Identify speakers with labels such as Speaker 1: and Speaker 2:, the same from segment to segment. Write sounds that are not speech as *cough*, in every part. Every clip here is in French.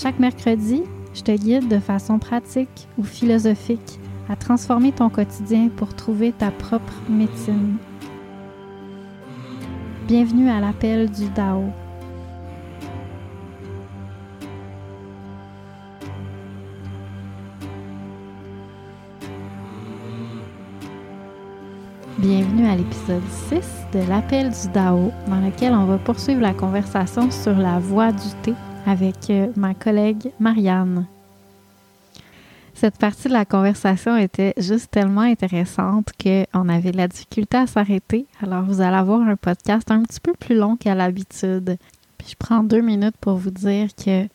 Speaker 1: Chaque mercredi, je te guide de façon pratique ou philosophique à transformer ton quotidien pour trouver ta propre médecine. Bienvenue à l'appel du Dao. Bienvenue à l'épisode 6 de l'appel du Dao, dans lequel on va poursuivre la conversation sur la voie du thé avec euh, ma collègue Marianne. Cette partie de la conversation était juste tellement intéressante qu'on avait la difficulté à s'arrêter. Alors, vous allez avoir un podcast un petit peu plus long qu'à l'habitude. Puis, je prends deux minutes pour vous dire que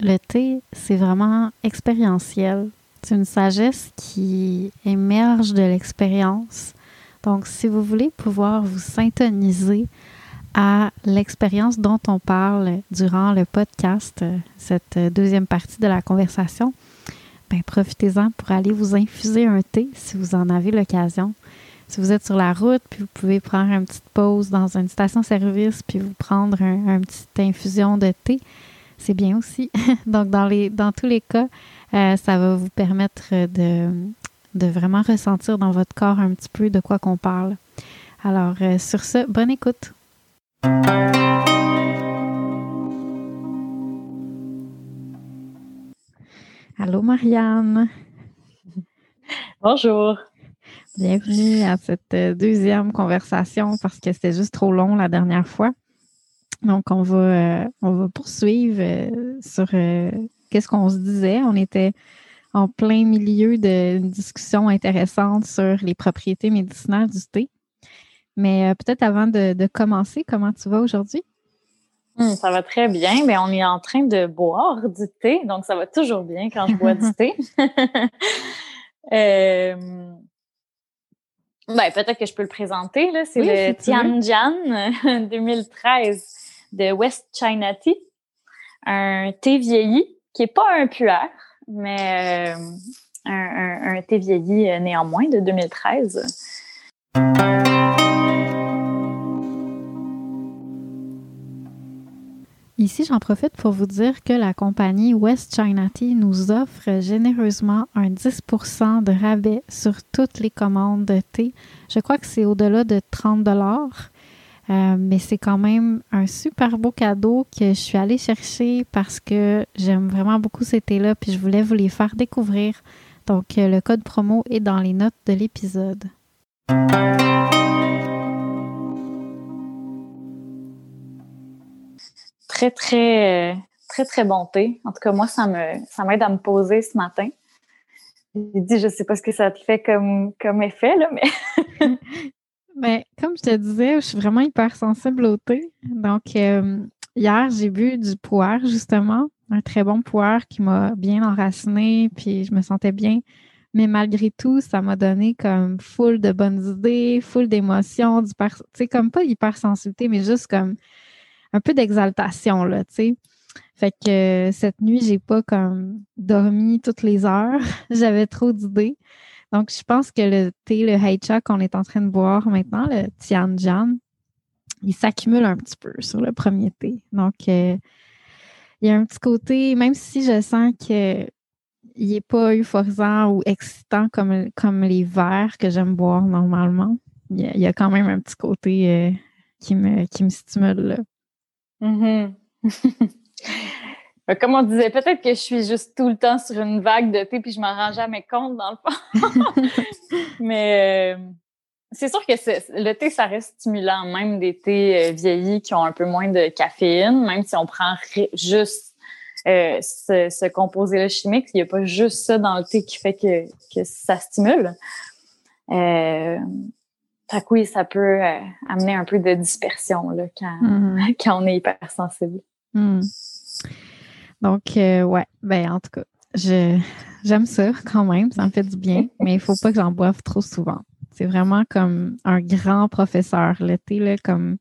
Speaker 1: le thé, c'est vraiment expérientiel. C'est une sagesse qui émerge de l'expérience donc, si vous voulez pouvoir vous syntoniser à l'expérience dont on parle durant le podcast, euh, cette deuxième partie de la conversation, ben, profitez-en pour aller vous infuser un thé si vous en avez l'occasion. Si vous êtes sur la route, puis vous pouvez prendre une petite pause dans une station-service, puis vous prendre un, une petite infusion de thé, c'est bien aussi. *laughs* Donc, dans, les, dans tous les cas, euh, ça va vous permettre de, de vraiment ressentir dans votre corps un petit peu de quoi qu'on parle. Alors, euh, sur ce, bonne écoute. Allô, Marianne.
Speaker 2: Bonjour.
Speaker 1: Bienvenue à cette euh, deuxième conversation parce que c'était juste trop long la dernière fois. Donc, on va, euh, on va poursuivre sur qu'est-ce qu'on se disait. On était en plein milieu d'une discussion intéressante sur les propriétés médicinales du thé. Mais euh, peut-être avant de, commencer, comment tu vas aujourd'hui?
Speaker 2: Hmm, ça va très bien. Mais on est en train de boire du thé, donc ça va toujours bien quand je bois du *laughs* thé. *laughs* euh, ben, peut-être que je peux le présenter. C'est le Tianjian 2013 *laughs* de West China Tea, un thé vieilli qui n'est pas un puer, mais euh, un, thé vieilli néanmoins de 2013.
Speaker 1: Ici, j'en profite pour vous dire que la compagnie West China Tea nous offre généreusement un 10 de rabais sur toutes les commandes de thé. Je crois que c'est au-delà de 30 euh, mais c'est quand même un super beau cadeau que je suis allée chercher parce que j'aime vraiment beaucoup ces thés-là, puis je voulais vous les faire découvrir. Donc, euh, le code promo est dans les notes de l'épisode.
Speaker 2: Très, très, très, très bon thé. En tout cas, moi, ça ça m'aide à me poser ce matin. J'ai dit, je sais pas ce que ça te fait comme, comme effet, là, mais *laughs*
Speaker 1: ben, comme je te disais, je suis vraiment hyper sensible au thé. Donc, euh, hier, j'ai bu du poire, justement, un très bon poire qui m'a bien enraciné, puis je me sentais bien. Mais malgré tout, ça m'a donné comme full de bonnes idées, full d'émotions, tu sais, comme pas hypersensibilité, mais juste comme un peu d'exaltation, là, tu sais. Fait que cette nuit, j'ai pas comme dormi toutes les heures. *laughs* J'avais trop d'idées. Donc, je pense que le thé, le Heicha qu'on est en train de boire maintenant, le Tianjian, il s'accumule un petit peu sur le premier thé. Donc, euh, il y a un petit côté, même si je sens qu'il n'est pas euphorisant ou excitant comme, comme les verres que j'aime boire normalement, il y, a, quand même un petit côté euh, qui, me, qui me stimule.
Speaker 2: Mm-hmm. *laughs* Comme on disait, peut-être que je suis juste tout le temps sur une vague de thé puis je m'en rends jamais compte dans le fond. *laughs* Mais euh, c'est sûr que le thé, ça reste stimulant, même des thés euh, vieillis qui ont un peu moins de caféine, même si on prend juste euh, ce, composé-là chimique, il n'y a pas juste ça dans le thé qui fait que, que ça stimule. Euh, oui, ça peut amener un peu de dispersion là, quand, mm-hmm. *laughs* quand on est hypersensible.
Speaker 1: Mm. Donc, ouais, ben en tout cas, je, j'aime ça *laughs* quand même, ça me fait du bien, *laughs* mais il faut pas que j'en boive trop souvent. C'est vraiment comme un grand professeur. L'été, là, comme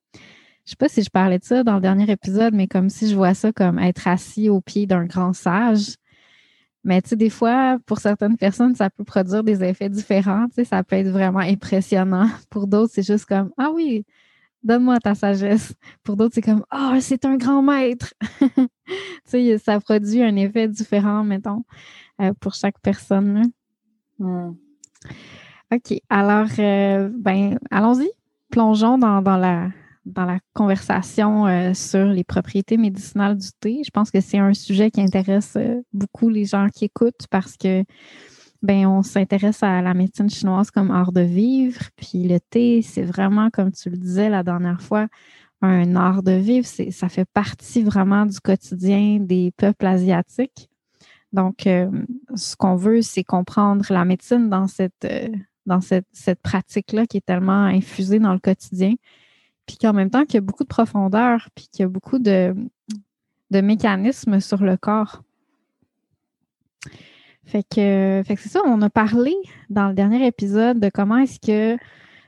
Speaker 1: je sais pas si je parlais de ça dans le dernier épisode, mais comme si je vois ça comme être assis au pied d'un grand sage. Mais tu sais, des fois, pour certaines personnes, ça peut produire des effets différents. Tu sais, ça peut être vraiment impressionnant. *laughs* Pour d'autres, c'est juste comme Ah oui, donne-moi ta sagesse. Pour d'autres, c'est comme Ah, c'est un grand maître. *laughs* tu sais, ça produit un effet différent, mettons, euh, pour chaque personne. Hmm. OK. Alors, euh, ben, allons-y. Plongeons dans, la, dans la conversation euh, sur les propriétés médicinales du thé. Je pense que c'est un sujet qui intéresse euh, beaucoup les gens qui écoutent parce que ben on s'intéresse à la médecine chinoise comme art de vivre. Puis le thé, c'est vraiment, comme tu le disais la dernière fois, un art de vivre. Ça fait partie vraiment du quotidien des peuples asiatiques. Donc, ce qu'on veut, c'est comprendre la médecine dans cette dans cette, pratique-là qui est tellement infusée dans le quotidien, puis qu'en même temps qu'il y a beaucoup de profondeur, puis qu'il y a beaucoup de, de mécanismes sur le corps. Fait que, fait que c'est ça, on a parlé dans le dernier épisode de comment est-ce que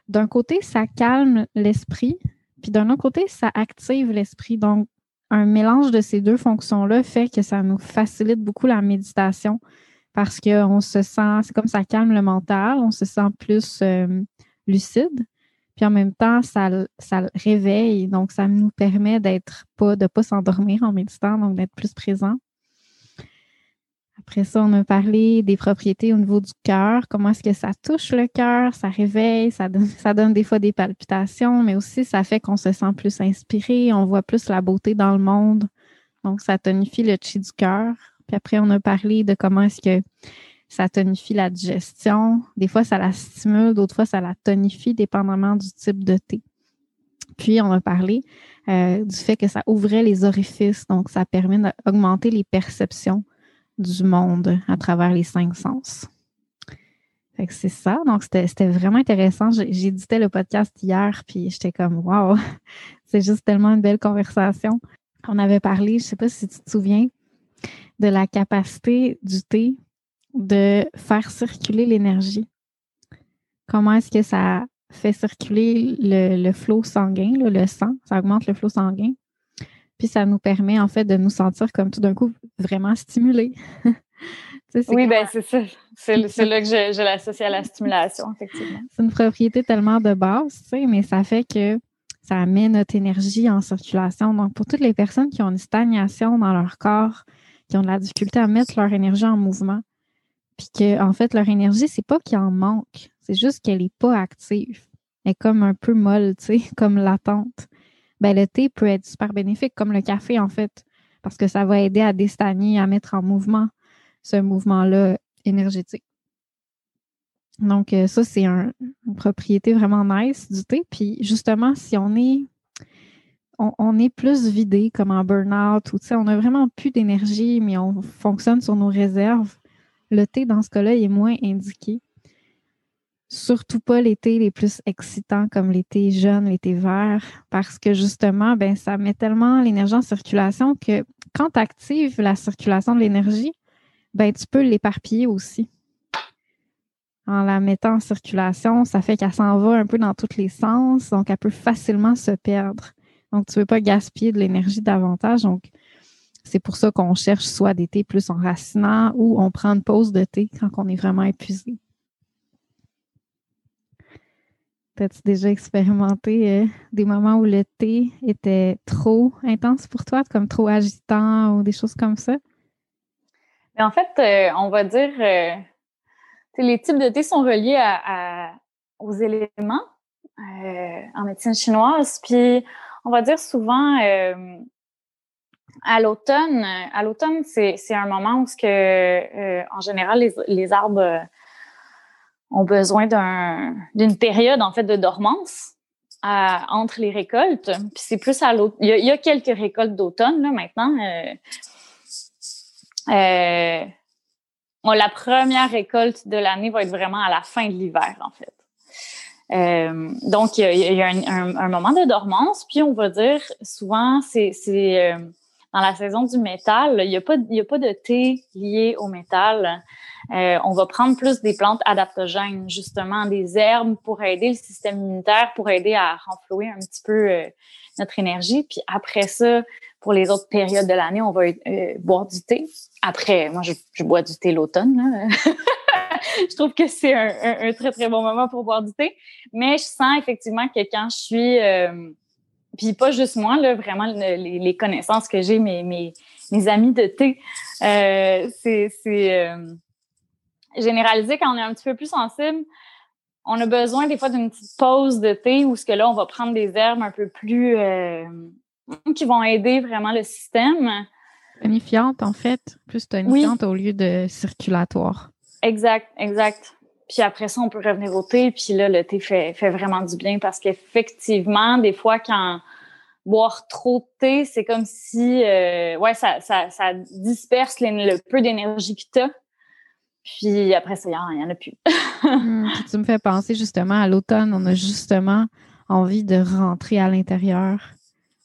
Speaker 1: d'un côté, ça calme l'esprit, puis d'un autre côté, ça active l'esprit. Donc, un mélange de ces deux fonctions-là fait que ça nous facilite beaucoup la méditation, parce qu'on se sent, c'est comme ça calme le mental, on se sent plus euh, lucide. Puis en même temps, ça, ça réveille, donc ça nous permet d'être pas, de pas s'endormir en méditant, donc d'être plus présent. Après ça, on a parlé des propriétés au niveau du cœur, comment est-ce que ça touche le cœur, ça réveille, ça donne, ça donne des fois des palpitations, mais aussi ça fait qu'on se sent plus inspiré, on voit plus la beauté dans le monde. Donc, ça tonifie le chi du cœur. Puis après, on a parlé de comment est-ce que ça tonifie la digestion. Des fois, ça la stimule, d'autres fois, ça la tonifie, dépendamment du type de thé. Puis, on a parlé euh, du fait que ça ouvrait les orifices, donc ça permet d'augmenter les perceptions du monde à travers les cinq sens. C'est ça. Donc, c'était vraiment intéressant. J'éditais le podcast hier, puis j'étais comme, wow, *laughs* c'est juste tellement une belle conversation. On avait parlé, je ne sais pas si tu te souviens, de la capacité du thé de faire circuler l'énergie. Comment est-ce que ça fait circuler le, flot sanguin, le sang, ça augmente le flot sanguin. Puis ça nous permet en fait de nous sentir comme tout d'un coup vraiment stimulés. *laughs*
Speaker 2: oui, ben c'est ça. C'est là que je, l'associe à la *laughs* stimulation, effectivement.
Speaker 1: C'est une propriété tellement de base, tu sais, mais ça fait que ça met notre énergie en circulation. Donc, pour toutes les personnes qui ont une stagnation dans leur corps, qui ont de la difficulté à mettre leur énergie en mouvement. Puis que, en fait, leur énergie, c'est pas qu'il en manque, c'est juste qu'elle n'est pas active. Elle est comme un peu molle, tu sais, *laughs* comme latente. Ben, le thé peut être super bénéfique, comme le café, en fait, parce que ça va aider à déstagner, à mettre en mouvement ce mouvement-là énergétique. Donc, euh, ça, c'est une propriété vraiment nice du thé. Puis, justement, si on est on, est plus vidé comme en burn-out ou on a vraiment plus d'énergie, mais on fonctionne sur nos réserves. Le thé, dans ce cas-là, est moins indiqué. Surtout pas l'été les plus excitants comme l'été jaune, l'été vert, parce que justement, ben, ça met tellement l'énergie en circulation que quand tu actives la circulation de l'énergie, ben, tu peux l'éparpiller aussi. En la mettant en circulation, ça fait qu'elle s'en va un peu dans tous les sens, donc elle peut facilement se perdre. Donc, tu ne veux pas gaspiller de l'énergie davantage. Donc, c'est pour ça qu'on cherche soit des thés plus enracinants ou on prend une pause de thé quand on est vraiment épuisé. As-tu déjà expérimenté euh, des moments où le thé était trop intense pour toi, comme trop agitant ou des choses comme ça?
Speaker 2: Mais en fait, euh, on va dire, euh, les types de thé sont reliés aux éléments en médecine chinoise. Puis on va dire souvent, euh, À l'automne, à l'automne, c'est, un moment où, que, euh, en général, les, les arbres ont besoin d'un, d'une période en fait de dormance entre les récoltes. Puis c'est plus à l'automne. Il, y a quelques récoltes d'automne là maintenant. Euh, euh, la première récolte de l'année va être vraiment à la fin de l'hiver en fait. Euh, donc, il y a, un, moment de dormance, puis on va dire souvent, c'est dans la saison du métal, il n'y a, pas, a pas de thé lié au métal. Euh, on va prendre plus des plantes adaptogènes, justement, des herbes pour aider le système immunitaire, pour aider à renflouer un petit peu euh, notre énergie. Puis après ça, pour les autres périodes de l'année, on va euh, boire du thé. Après, moi, je, bois du thé l'automne. *laughs* je trouve que c'est un, très, très bon moment pour boire du thé. Mais je sens effectivement que quand je suis... puis pas juste moi, là, vraiment les, connaissances que j'ai, mes, mes, mes amis de thé, c'est généraliser quand on est un petit peu plus sensible, on a besoin des fois d'une petite pause de thé où ce que là, on va prendre des herbes un peu plus euh, qui vont aider vraiment le système.
Speaker 1: Tonifiante, en fait, plus tonifiante au lieu de circulatoire.
Speaker 2: Exact, exact. Puis après ça, on peut revenir au thé. Puis là, le thé fait, fait vraiment du bien parce qu'effectivement, des fois, quand boire trop de thé, c'est comme si euh, ouais, ça, ça, ça disperse le peu d'énergie que tu as. Puis après ça, il n'y en, a plus. *laughs*
Speaker 1: Hmm, tu me fais penser justement à l'automne. On a justement envie de rentrer à l'intérieur.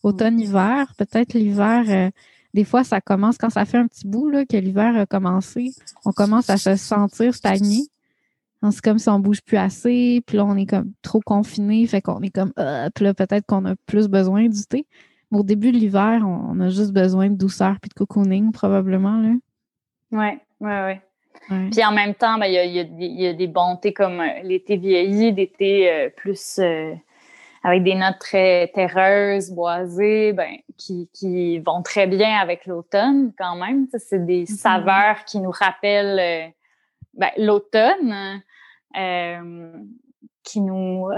Speaker 1: Automne-hiver, peut-être l'hiver, euh, des fois, ça commence quand ça fait un petit bout là, que l'hiver a commencé. On commence à se sentir stagné. C'est comme si on bouge plus assez, puis là, on est comme trop confiné, fait qu'on est comme, euh, puis là, peut-être qu'on a plus besoin du thé. Mais au début de l'hiver, on, a juste besoin de douceur puis de cocooning, probablement, là.
Speaker 2: Ouais, ouais, ouais. Puis en même temps, ben, il y, a, des bons thés comme euh, les thés vieillis, des thés euh, plus euh, avec des notes très terreuses, boisées, ben, qui, vont très bien avec l'automne quand même. C'est des mm-hmm. saveurs qui nous rappellent ben, l'automne, qui nous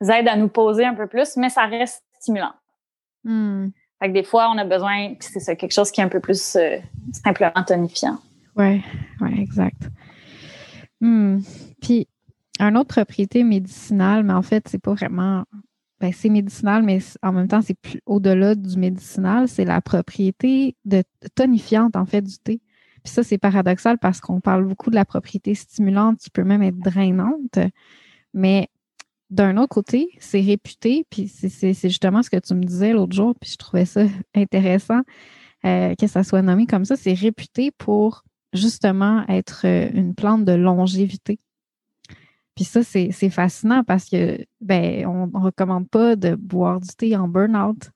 Speaker 2: aident à nous poser un peu plus, mais ça reste stimulant. Mm. Fait que des fois, on a besoin, c'est ça, quelque chose qui est un peu plus simplement tonifiant.
Speaker 1: Oui, ouais, exact. Hmm. Puis, une autre propriété médicinale, mais en fait, c'est pas vraiment. Ben, c'est médicinal, mais en même temps, c'est plus au-delà du médicinal, c'est la propriété de tonifiante, en fait, du thé. Puis ça, c'est paradoxal parce qu'on parle beaucoup de la propriété stimulante qui peut même être drainante. Mais d'un autre côté, c'est réputé, puis c'est justement ce que tu me disais l'autre jour, puis je trouvais ça *laughs* intéressant euh, que ça soit nommé comme ça. C'est réputé pour justement être euh, une plante de longévité. Puis ça, c'est fascinant parce que ben, on ne recommande pas de boire du thé en burn-out.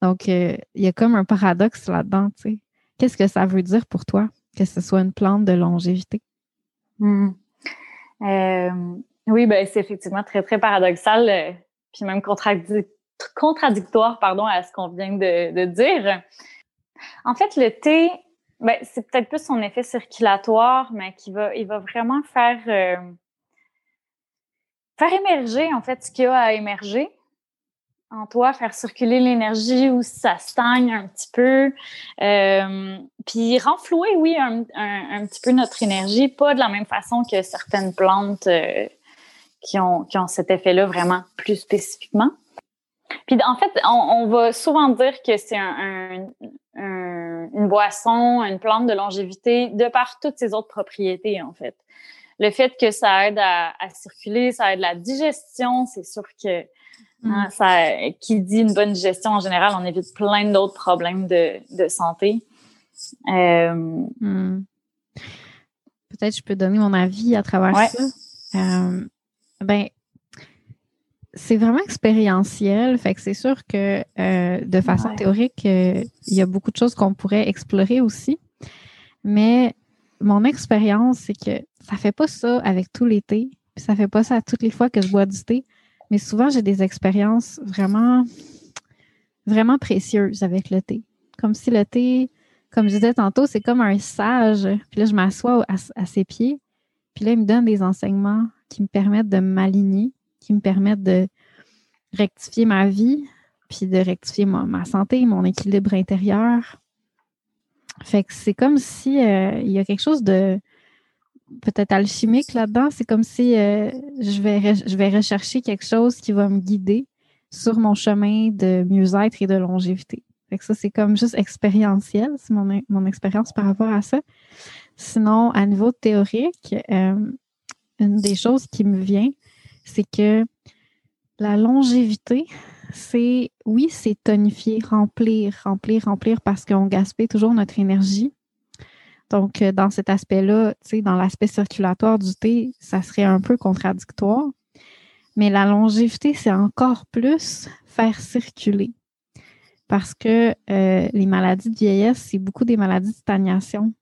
Speaker 1: Donc, euh, il y a comme un paradoxe là-dedans, tu sais. Qu'est-ce que ça veut dire pour toi que ce soit une plante de longévité?
Speaker 2: Hmm. Euh, oui, ben, c'est effectivement très, très paradoxal, puis même contradictoire pardon, à ce qu'on vient de, de dire. En fait, le thé, ben, c'est peut-être plus son effet circulatoire, mais qui va, il va vraiment faire, euh, faire émerger, en fait, ce qu'il y a à émerger en toi, faire circuler l'énergie si ça stagne un petit peu. Euh, puis renflouer, oui, un, un, petit peu notre énergie, pas de la même façon que certaines plantes euh, qui, ont, qui ont cet effet-là vraiment plus spécifiquement. Puis en fait, on, va souvent dire que c'est un, une boisson, une plante de longévité, de par toutes ses autres propriétés, en fait. Le fait que ça aide à, circuler, ça aide la digestion, c'est sûr que hein, mm. ça, qui dit une bonne digestion en général, on évite plein d'autres problèmes de, de santé. Euh,
Speaker 1: mm. Peut-être je peux donner mon avis à travers ça. Euh, ben, c'est vraiment expérientiel. Fait que c'est sûr que euh, de façon théorique, il y a beaucoup de choses qu'on pourrait explorer aussi. Mais mon expérience, c'est que ça fait pas ça avec tout l'été. Puis ça fait pas ça toutes les fois que je bois du thé. Mais souvent, j'ai des expériences vraiment, vraiment précieuses avec le thé. Comme si le thé, comme je disais tantôt, c'est comme un sage. Puis là, je m'assois à, ses pieds. Puis là, il me donne des enseignements qui me permettent de m'aligner qui me permettent de rectifier ma vie, puis de rectifier ma, santé, mon équilibre intérieur. Fait que c'est comme si il y a quelque chose de peut-être alchimique là-dedans. C'est comme si je, vais je vais rechercher quelque chose qui va me guider sur mon chemin de mieux-être et de longévité. Fait que ça, c'est comme juste expérientiel, c'est mon, mon expérience par rapport à ça. Sinon, à niveau théorique, euh, une des choses qui me vient, c'est que la longévité, c'est, oui, c'est tonifier, remplir, remplir, remplir parce qu'on gaspille toujours notre énergie. Donc, euh, dans cet aspect-là, dans l'aspect circulatoire du thé, ça serait un peu contradictoire. Mais la longévité, c'est encore plus faire circuler. Parce que euh, les maladies de vieillesse, c'est beaucoup des maladies de stagnation.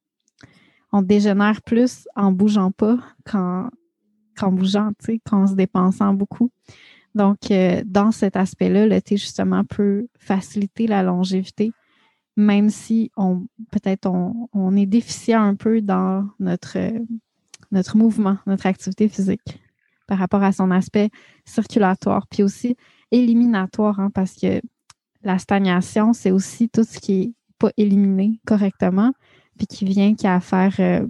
Speaker 1: On dégénère plus en bougeant pas qu'en, bougeant, qu'en se dépensant beaucoup. Donc, euh, dans cet aspect-là, le thé, justement, peut faciliter la longévité, même si on peut-être on, est déficient un peu dans notre, notre mouvement, notre activité physique par rapport à son aspect circulatoire, puis aussi éliminatoire, hein, parce que la stagnation, c'est aussi tout ce qui n'est pas éliminé correctement, puis qui vient qu'à faire euh,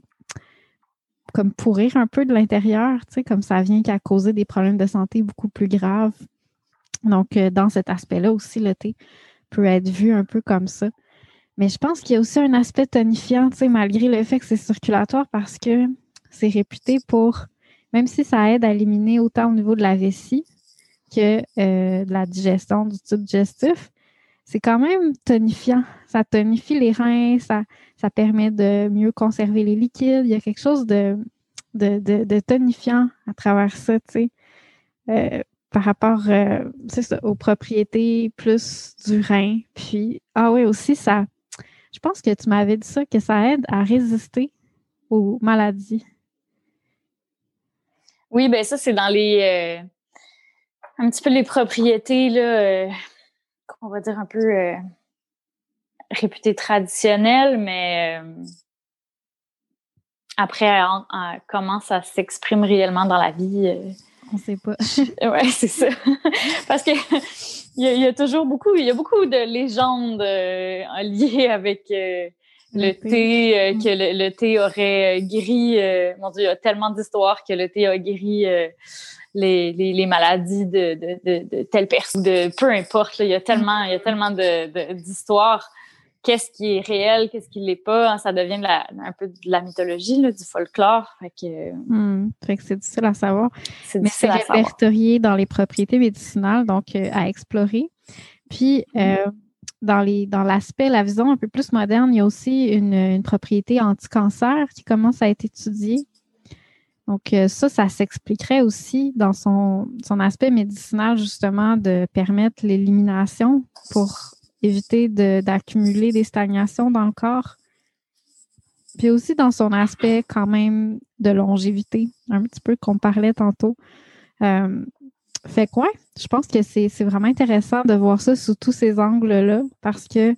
Speaker 1: comme pourrir un peu de l'intérieur, tu sais, comme ça vient qu'à causer des problèmes de santé beaucoup plus graves. Donc, euh, dans cet aspect-là aussi, le thé peut être vu un peu comme ça. Mais je pense qu'il y a aussi un aspect tonifiant, tu sais, malgré le fait que c'est circulatoire, parce que c'est réputé pour même si ça aide à éliminer autant au niveau de la vessie que euh, de la digestion du tube digestif, c'est quand même tonifiant. Ça tonifie les reins, ça, ça permet de mieux conserver les liquides. Il y a quelque chose de, de, tonifiant à travers ça, tu sais. Euh, par rapport euh, aux propriétés plus du rein. Puis, ah oui, aussi, ça, je pense que tu m'avais dit ça, que ça aide à résister aux maladies.
Speaker 2: Oui, ben ça, c'est dans les euh, un petit peu les propriétés, là, euh, on va dire un peu euh, réputées traditionnelles, mais après, comment ça s'exprime réellement dans la vie?
Speaker 1: on sait pas.
Speaker 2: oui, c'est ça. *laughs* Parce que il y, a, toujours beaucoup, il y a beaucoup de légendes liées avec le, thé, euh, que le, thé aurait euh, guéri. Euh, mon Dieu, il y a tellement d'histoires que le thé a guéri les, les, maladies de, de, de, telle personne, de peu importe. il y a tellement, il y a tellement d'histoires. Qu'est-ce qui est réel, qu'est-ce qui l'est pas, hein, ça devient la, un peu de la mythologie, là, du folklore. Fait que,
Speaker 1: hmm, fait que c'est difficile à savoir. Mais c'est répertorié dans les propriétés médicinales, donc à explorer. Puis, dans les dans l'aspect, la vision un peu plus moderne, il y a aussi une, propriété anti-cancer qui commence à être étudiée. Donc, euh, ça, ça s'expliquerait aussi dans son, son aspect médicinal, justement, de permettre l'élimination pour éviter d'accumuler des stagnations dans le corps. Puis aussi dans son aspect quand même de longévité, un petit peu qu'on parlait tantôt. Euh, fait quoi? je pense que c'est vraiment intéressant de voir ça sous tous ces angles-là parce que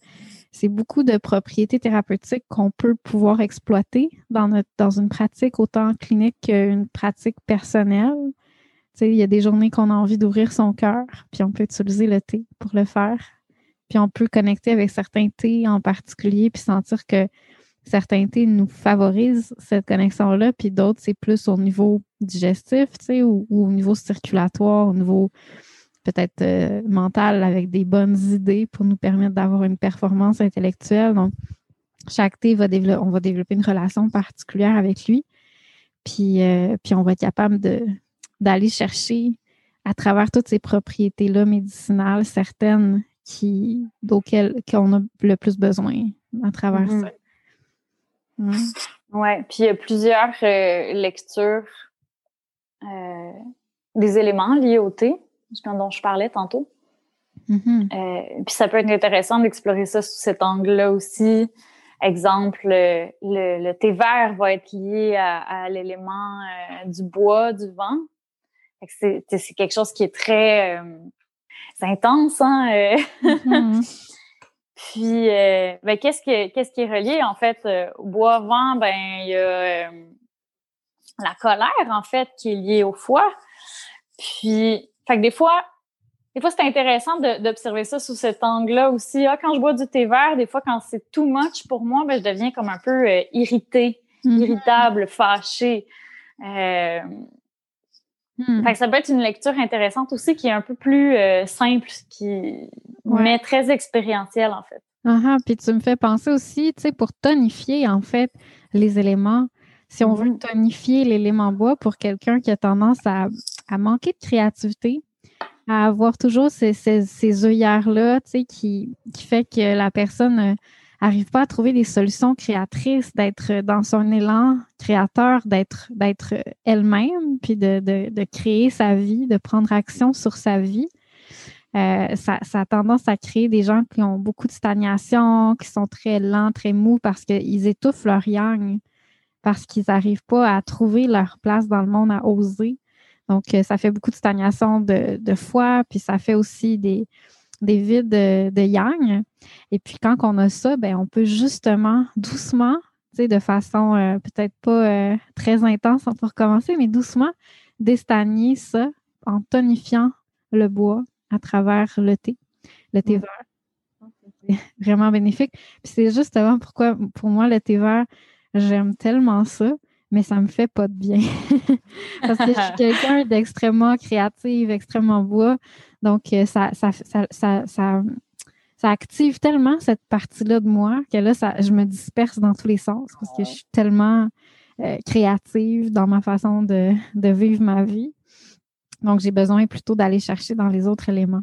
Speaker 1: c'est beaucoup de propriétés thérapeutiques qu'on peut pouvoir exploiter dans, notre, dans une pratique autant clinique qu'une pratique personnelle. Tu sais, il y a des journées qu'on a envie d'ouvrir son cœur, puis on peut utiliser le thé pour le faire. Puis on peut connecter avec certains thés en particulier, puis sentir que certains thés nous favorisent cette connexion-là, puis d'autres, c'est plus au niveau digestif, tu sais, ou, au niveau circulatoire, au niveau peut-être euh, mental, avec des bonnes idées pour nous permettre d'avoir une performance intellectuelle. Donc, chaque thé, va on va développer une relation particulière avec lui. Puis, euh, puis on va être capable d'aller chercher à travers toutes ces propriétés-là médicinales, certaines qui, auxquelles on a le plus besoin à travers mm-hmm. ça.
Speaker 2: Oui, ouais, puis il y a plusieurs euh, lectures euh, des éléments liés au thé, dont je parlais tantôt. Mm-hmm. Euh, puis ça peut être intéressant d'explorer ça sous cet angle-là aussi. Exemple, le, thé vert va être lié à, l'élément du bois, du vent. C'est quelque chose qui est très intense, hein? Mm-hmm. *laughs* Puis, euh, ben, qu'est-ce qui, qu'est-ce qui est relié, en fait, euh, au bois-vent? Ben, il y a euh, la colère, en fait, qui est liée au foie. Puis, fait que des fois, des fois, c'est intéressant d'observer ça sous cet angle-là aussi. Ah, quand je bois du thé vert, des fois, quand c'est too much pour moi, ben, je deviens comme un peu euh, irritée, mm-hmm. irritable, fâchée. Euh, hmm. ça peut être une lecture intéressante aussi qui est un peu plus euh, simple, qui mais très expérientielle, en fait.
Speaker 1: Uh Puis tu me fais penser aussi, tu sais, pour tonifier, en fait, les éléments, si on veut mm-hmm. tonifier l'élément bois pour quelqu'un qui a tendance à, à manquer de créativité, à avoir toujours ces, ces, œillères-là, tu sais, qui, qui fait que la personne n'arrive pas à trouver des solutions créatrices, d'être dans son élan créateur, d'être, d'être elle-même, puis de, créer sa vie, de prendre action sur sa vie. Euh, ça, a tendance à créer des gens qui ont beaucoup de stagnation, qui sont très lents, très mous parce qu'ils étouffent leur yang, parce qu'ils n'arrivent pas à trouver leur place dans le monde, à oser. Donc, euh, ça fait beaucoup de stagnation de, de foie, puis ça fait aussi des, des vides de, yang. Et puis, quand on a ça, ben, on peut justement, doucement, de façon euh, peut-être pas euh, très intense pour recommencer, mais doucement, déstagner ça en tonifiant le bois à travers le thé, le thé vert. C'est vraiment bénéfique. Puis c'est justement pourquoi, pour moi, le thé vert, j'aime tellement ça mais ça me fait pas de bien. *laughs* Parce que je suis quelqu'un d'extrêmement créative, extrêmement bois. Donc, euh, ça, ça, ça, ça, active tellement cette partie-là de moi que là, ça, je me disperse dans tous les sens parce que je suis tellement euh, créative dans ma façon de, vivre ma vie. Donc, j'ai besoin plutôt d'aller chercher dans les autres éléments.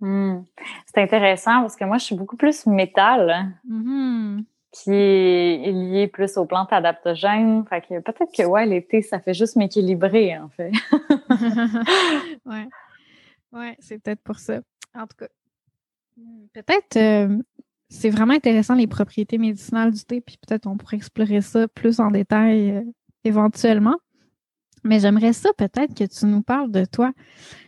Speaker 2: Hmm. C'est intéressant parce que moi, je suis beaucoup plus métal. Mm-hmm qui est lié plus aux plantes adaptogènes. Fait que peut-être que ouais, l'été, ça fait juste m'équilibrer, en fait. *laughs*
Speaker 1: ouais. C'est peut-être pour ça. En tout cas, peut-être euh, c'est vraiment intéressant les propriétés médicinales du thé, puis peut-être on pourrait explorer ça plus en détail euh, éventuellement. Mais j'aimerais ça peut-être que tu nous parles de toi.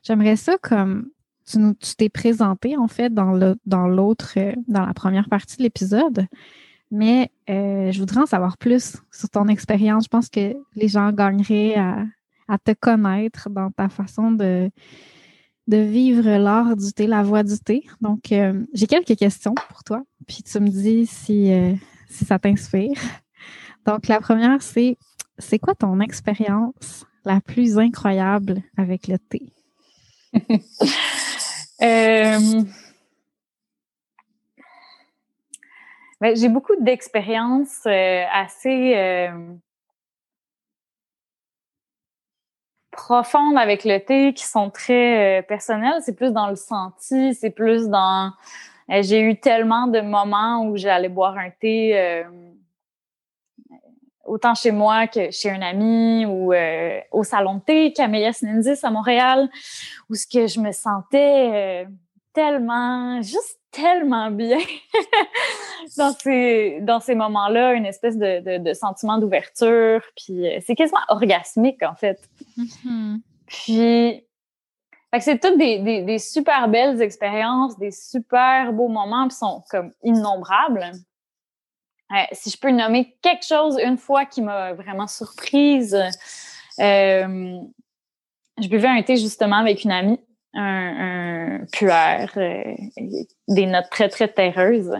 Speaker 1: J'aimerais ça comme tu t'es présenté en fait dans le dans l'autre euh, dans la première partie de l'épisode mais euh, je voudrais en savoir plus sur ton expérience. Je pense que les gens gagneraient à, te connaître dans ta façon de, vivre l'art du thé, la voix du thé. Donc, euh, j'ai quelques questions pour toi, puis tu me dis si, euh, si ça t'inspire. Donc, la première, c'est c'est quoi ton expérience la plus incroyable avec le thé? *laughs*
Speaker 2: j'ai beaucoup d'expériences euh, assez euh, profondes avec le thé qui sont très euh, personnelles. C'est plus dans le senti, c'est plus dans... j'ai eu tellement de moments où j'allais boire un thé autant chez moi que chez un ami ou au salon de thé Camélia Sinendis à Montréal où ce que je me sentais tellement juste tellement bien *laughs* dans ces, dans ces moments-là, une espèce de, de, sentiment d'ouverture. Puis euh, c'est quasiment orgasmique, en fait. Mm-hmm. Puis, c'est toutes des, des, super belles expériences, des super beaux moments qui sont comme innombrables. Euh, si je peux nommer quelque chose une fois qui m'a vraiment surprise, euh, je buvais un thé justement avec une amie un, un puer, euh, des notes très, très terreuses.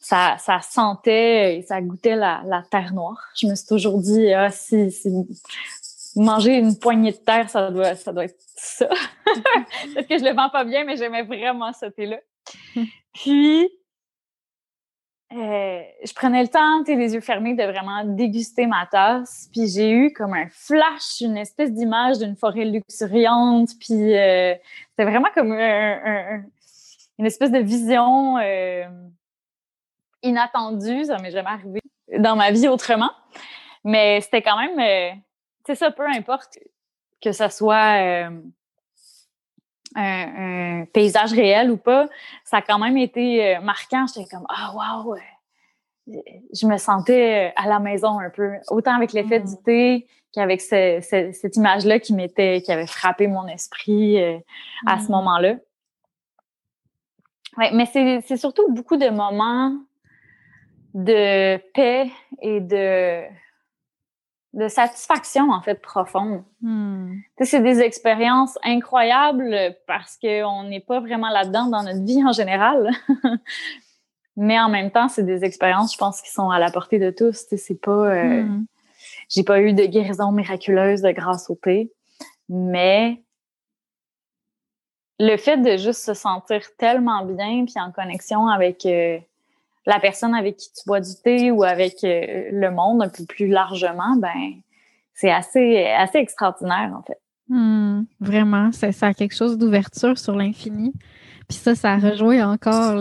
Speaker 2: Ça, ça sentait et ça goûtait la, la terre noire. Je me suis toujours dit, ah, si, si manger une poignée de terre, ça doit, ça doit être ça. *laughs* Peut-être que je le vends pas bien, mais j'aimais vraiment ce thé-là. Puis, euh, je prenais le temps, les yeux fermés, de vraiment déguster ma tasse. Puis j'ai eu comme un flash, une espèce d'image d'une forêt luxuriante. Puis euh, c'était vraiment comme une espèce de vision euh, inattendue. Ça m'est jamais arrivé dans ma vie autrement. Mais c'était quand même, c'est ça, peu importe que ça soit un, paysage réel ou pas, ça a quand même été euh, marquant. J'étais comme ah wow, je me sentais euh, à la maison un peu, autant avec l'effet du mm. thé qu'avec cette image-là qui m'était, qui avait frappé mon esprit euh, à ce mm. moment-là. Ouais, mais c'est surtout beaucoup de moments de paix et de de satisfaction, en fait, profonde. Hmm. C'est des expériences incroyables parce qu'on n'est pas vraiment là-dedans dans notre vie en général. *laughs* Mais en même temps, c'est des expériences, je pense, qui sont à la portée de tous. C'est pas... Euh, hmm. J'ai pas eu de guérison miraculeuse grâce au thé, mais le fait de juste se sentir tellement bien puis en connexion avec euh, la personne avec qui tu bois du thé ou avec euh, le monde un peu plus largement, ben c'est assez assez extraordinaire en fait.
Speaker 1: Hmm, vraiment, ça, ça a quelque chose d'ouverture sur l'infini. Puis ça, ça rejoint encore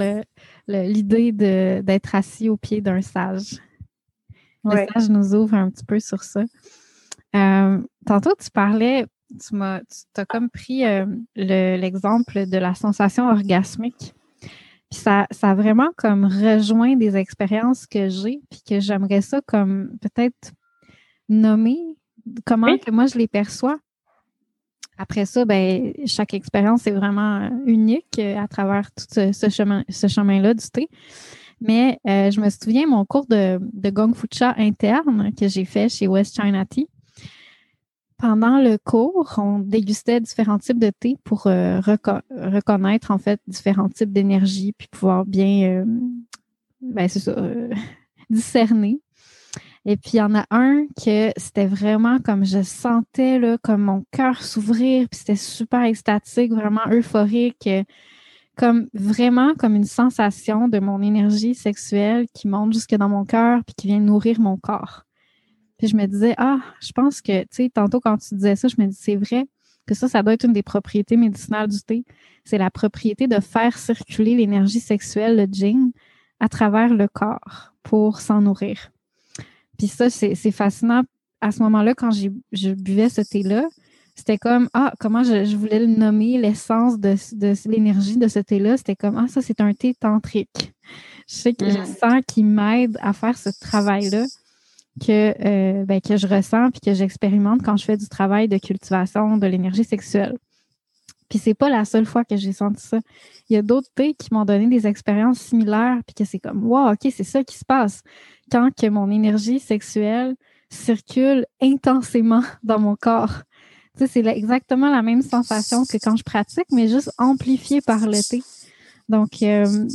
Speaker 1: l'idée d'être assis au pied d'un sage. Le sage nous ouvre un petit peu sur ça. Euh, tantôt, tu parlais, tu m'as, as comme pris euh, l'exemple de la sensation orgasmique ça, ça a vraiment comme rejoint des expériences que j'ai, puis que j'aimerais ça comme peut-être nommer comment que moi je les perçois? Après ça, ben, chaque expérience est vraiment unique euh, à travers tout ce, chemin, ce chemin-là du thé. Mais euh, je me souviens, mon cours de, de Gong Fu Cha interne que j'ai fait chez West China Tea, pendant le cours, on dégustait différents types de thé pour euh, reconnaître en fait différents types d'énergie puis pouvoir bien, euh, ben, ça, euh, *laughs* discerner. Et puis il y en a un que c'était vraiment comme je sentais là, comme mon cœur s'ouvrir, puis c'était super extatique, vraiment euphorique, comme vraiment comme une sensation de mon énergie sexuelle qui monte jusque dans mon cœur puis qui vient nourrir mon corps. Puis je me disais, ah, je pense que, tu sais, tantôt quand tu disais ça, je me dis, c'est vrai que ça, ça doit être une des propriétés médicinales du thé. C'est la propriété de faire circuler l'énergie sexuelle, le jing, à travers le corps pour s'en nourrir. Puis ça, c'est fascinant. À ce moment-là, quand je buvais ce thé-là, c'était comme, ah, comment je, voulais le nommer, l'essence de, de l'énergie de ce thé-là. C'était comme, ah, ça, c'est un thé tantrique. Je sais que je sens qu'il m'aide à faire ce travail-là que, euh, ben, que je ressens puis que j'expérimente quand je fais du travail de cultivation de l'énergie sexuelle. Puis c'est pas la seule fois que j'ai senti ça. Il y a d'autres thés qui m'ont donné des expériences similaires puis que c'est comme wow, OK, c'est ça qui se passe quand que mon énergie sexuelle circule intensément *laughs* dans mon corps. Tu sais, c'est exactement la même sensation que quand je pratique, mais juste amplifiée par le thé. Donc, euh,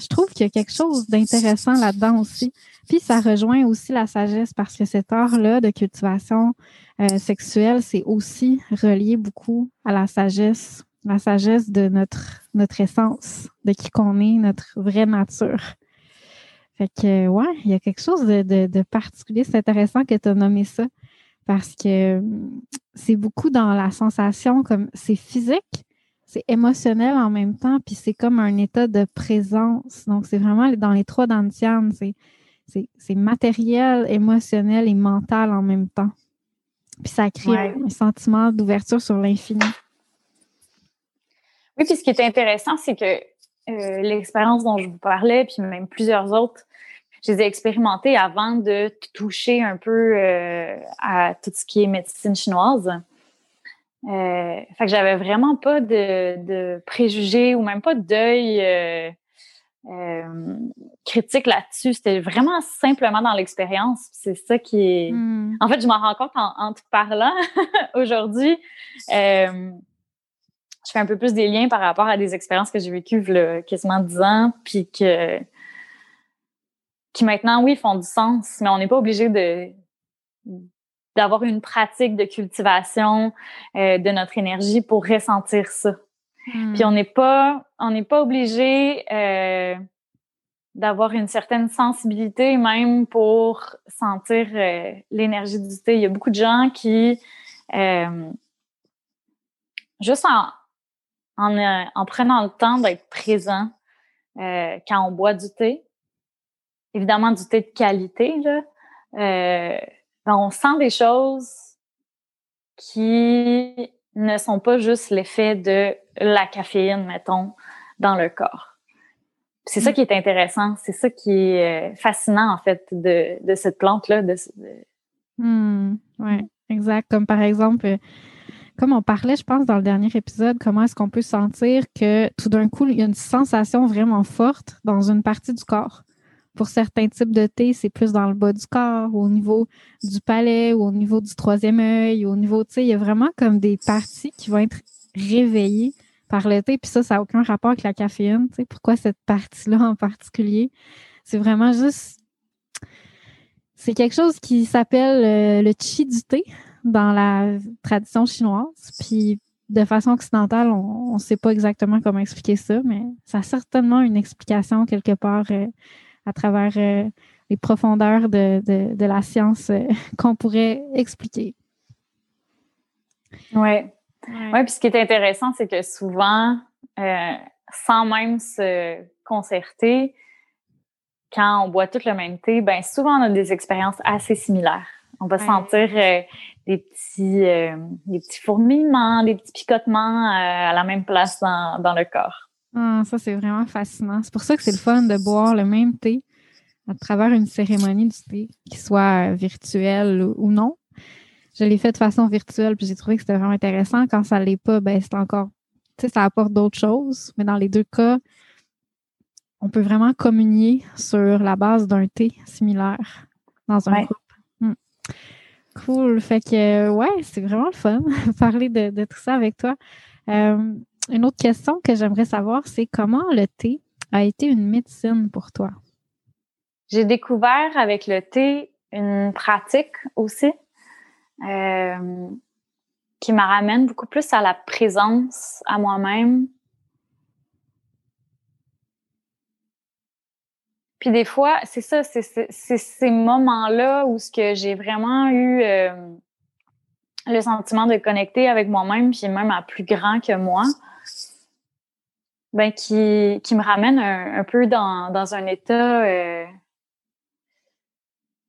Speaker 1: je trouve qu'il y a quelque chose d'intéressant là-dedans aussi. Puis, ça rejoint aussi la sagesse parce que cet art-là de cultivation euh, sexuelle, c'est aussi relié beaucoup à la sagesse, la sagesse de notre, notre essence, de qui qu'on est, notre vraie nature. Fait que, ouais, il y a quelque chose de, de, particulier. C'est intéressant que tu as nommé ça parce que c'est beaucoup dans la sensation comme c'est physique, c'est émotionnel en même temps, puis c'est comme un état de présence. Donc, c'est vraiment dans les trois dantianes, c'est matériel, émotionnel et mental en même temps. Puis ça crée un sentiment d'ouverture sur l'infini.
Speaker 2: Oui, puis ce qui est intéressant, c'est que euh, l'expérience dont je vous parlais, puis même plusieurs autres, je les ai expérimentées avant de toucher un peu euh, à tout ce qui est médecine chinoise. Euh, fait que j'avais vraiment pas de, préjugés ou même pas de deuil euh, euh, critique là-dessus. C'était vraiment simplement dans l'expérience. C'est ça qui est. Hmm. En fait, je m'en rends compte en, te parlant *laughs* aujourd'hui. je fais un peu plus des liens par rapport à des expériences que j'ai vécues il quasiment dix ans, puis que qui maintenant, oui, font du sens, mais on n'est pas obligé de d'avoir une pratique de cultivation euh, de notre énergie pour ressentir ça. Hmm. Puis on n'est pas on n'est pas obligé euh, d'avoir une certaine sensibilité même pour sentir euh, l'énergie du thé. Il y a beaucoup de gens qui juste en en, en, prenant le temps d'être présent quand on boit du thé, évidemment du thé de qualité là on sent des choses qui ne sont pas juste l'effet de la caféine, mettons, dans le corps. C'est ça mm. qui est intéressant, c'est ça qui est euh, fascinant, en fait, de, cette plante-là. De,
Speaker 1: hmm, oui, exact. Comme par exemple, euh, comme on parlait, je pense, dans le dernier épisode, comment est-ce qu'on peut sentir que tout d'un coup, il y a une sensation vraiment forte dans une partie du corps? Pour certains types de thé, c'est plus dans le bas du corps, au niveau du palais, ou au niveau du troisième œil, au niveau, tu sais, il y a vraiment comme des parties qui vont être réveillées par le thé. Puis ça, ça n'a aucun rapport avec la caféine. Tu sais, pourquoi cette partie-là en particulier? C'est vraiment juste. C'est quelque chose qui s'appelle euh, le chi du thé dans la tradition chinoise. Puis de façon occidentale, on ne sait pas exactement comment expliquer ça, mais ça a certainement une explication quelque part euh, à travers euh, les profondeurs de, de, la science euh, *laughs* qu'on pourrait expliquer.
Speaker 2: Oui. Ouais. puis ce qui est intéressant, c'est que souvent, euh, sans même se concerter, quand on boit tout le même thé, ben souvent on a des expériences assez similaires. On va sentir des petits des petits fourmillements, des petits picotements à la même place dans, dans le corps.
Speaker 1: Ah, ça, c'est vraiment fascinant. C'est pour ça que c'est le fun de boire le même thé à travers une cérémonie du thé, qui soit virtuelle ou non. Je l'ai fait de façon virtuelle, puis j'ai trouvé que c'était vraiment intéressant. Quand ça ne l'est pas, ben c'est encore, tu sais, ça apporte d'autres choses. Mais dans les deux cas, on peut vraiment communier sur la base d'un thé similaire dans un groupe. Hmm. Cool. Fait que, ouais, c'est vraiment le fun *laughs* parler de, tout ça avec toi. Euh, une autre question que j'aimerais savoir, c'est comment le thé a été une médecine pour toi?
Speaker 2: J'ai découvert avec le thé une pratique aussi euh, qui me ramène beaucoup plus à la présence à moi-même. Puis des fois, c'est ça, c'est ces moments-là où ce que j'ai vraiment eu euh, le sentiment de connecter avec moi-même, puis même à plus grand que moi ben, qui, qui me ramène un, peu dans, dans un état euh,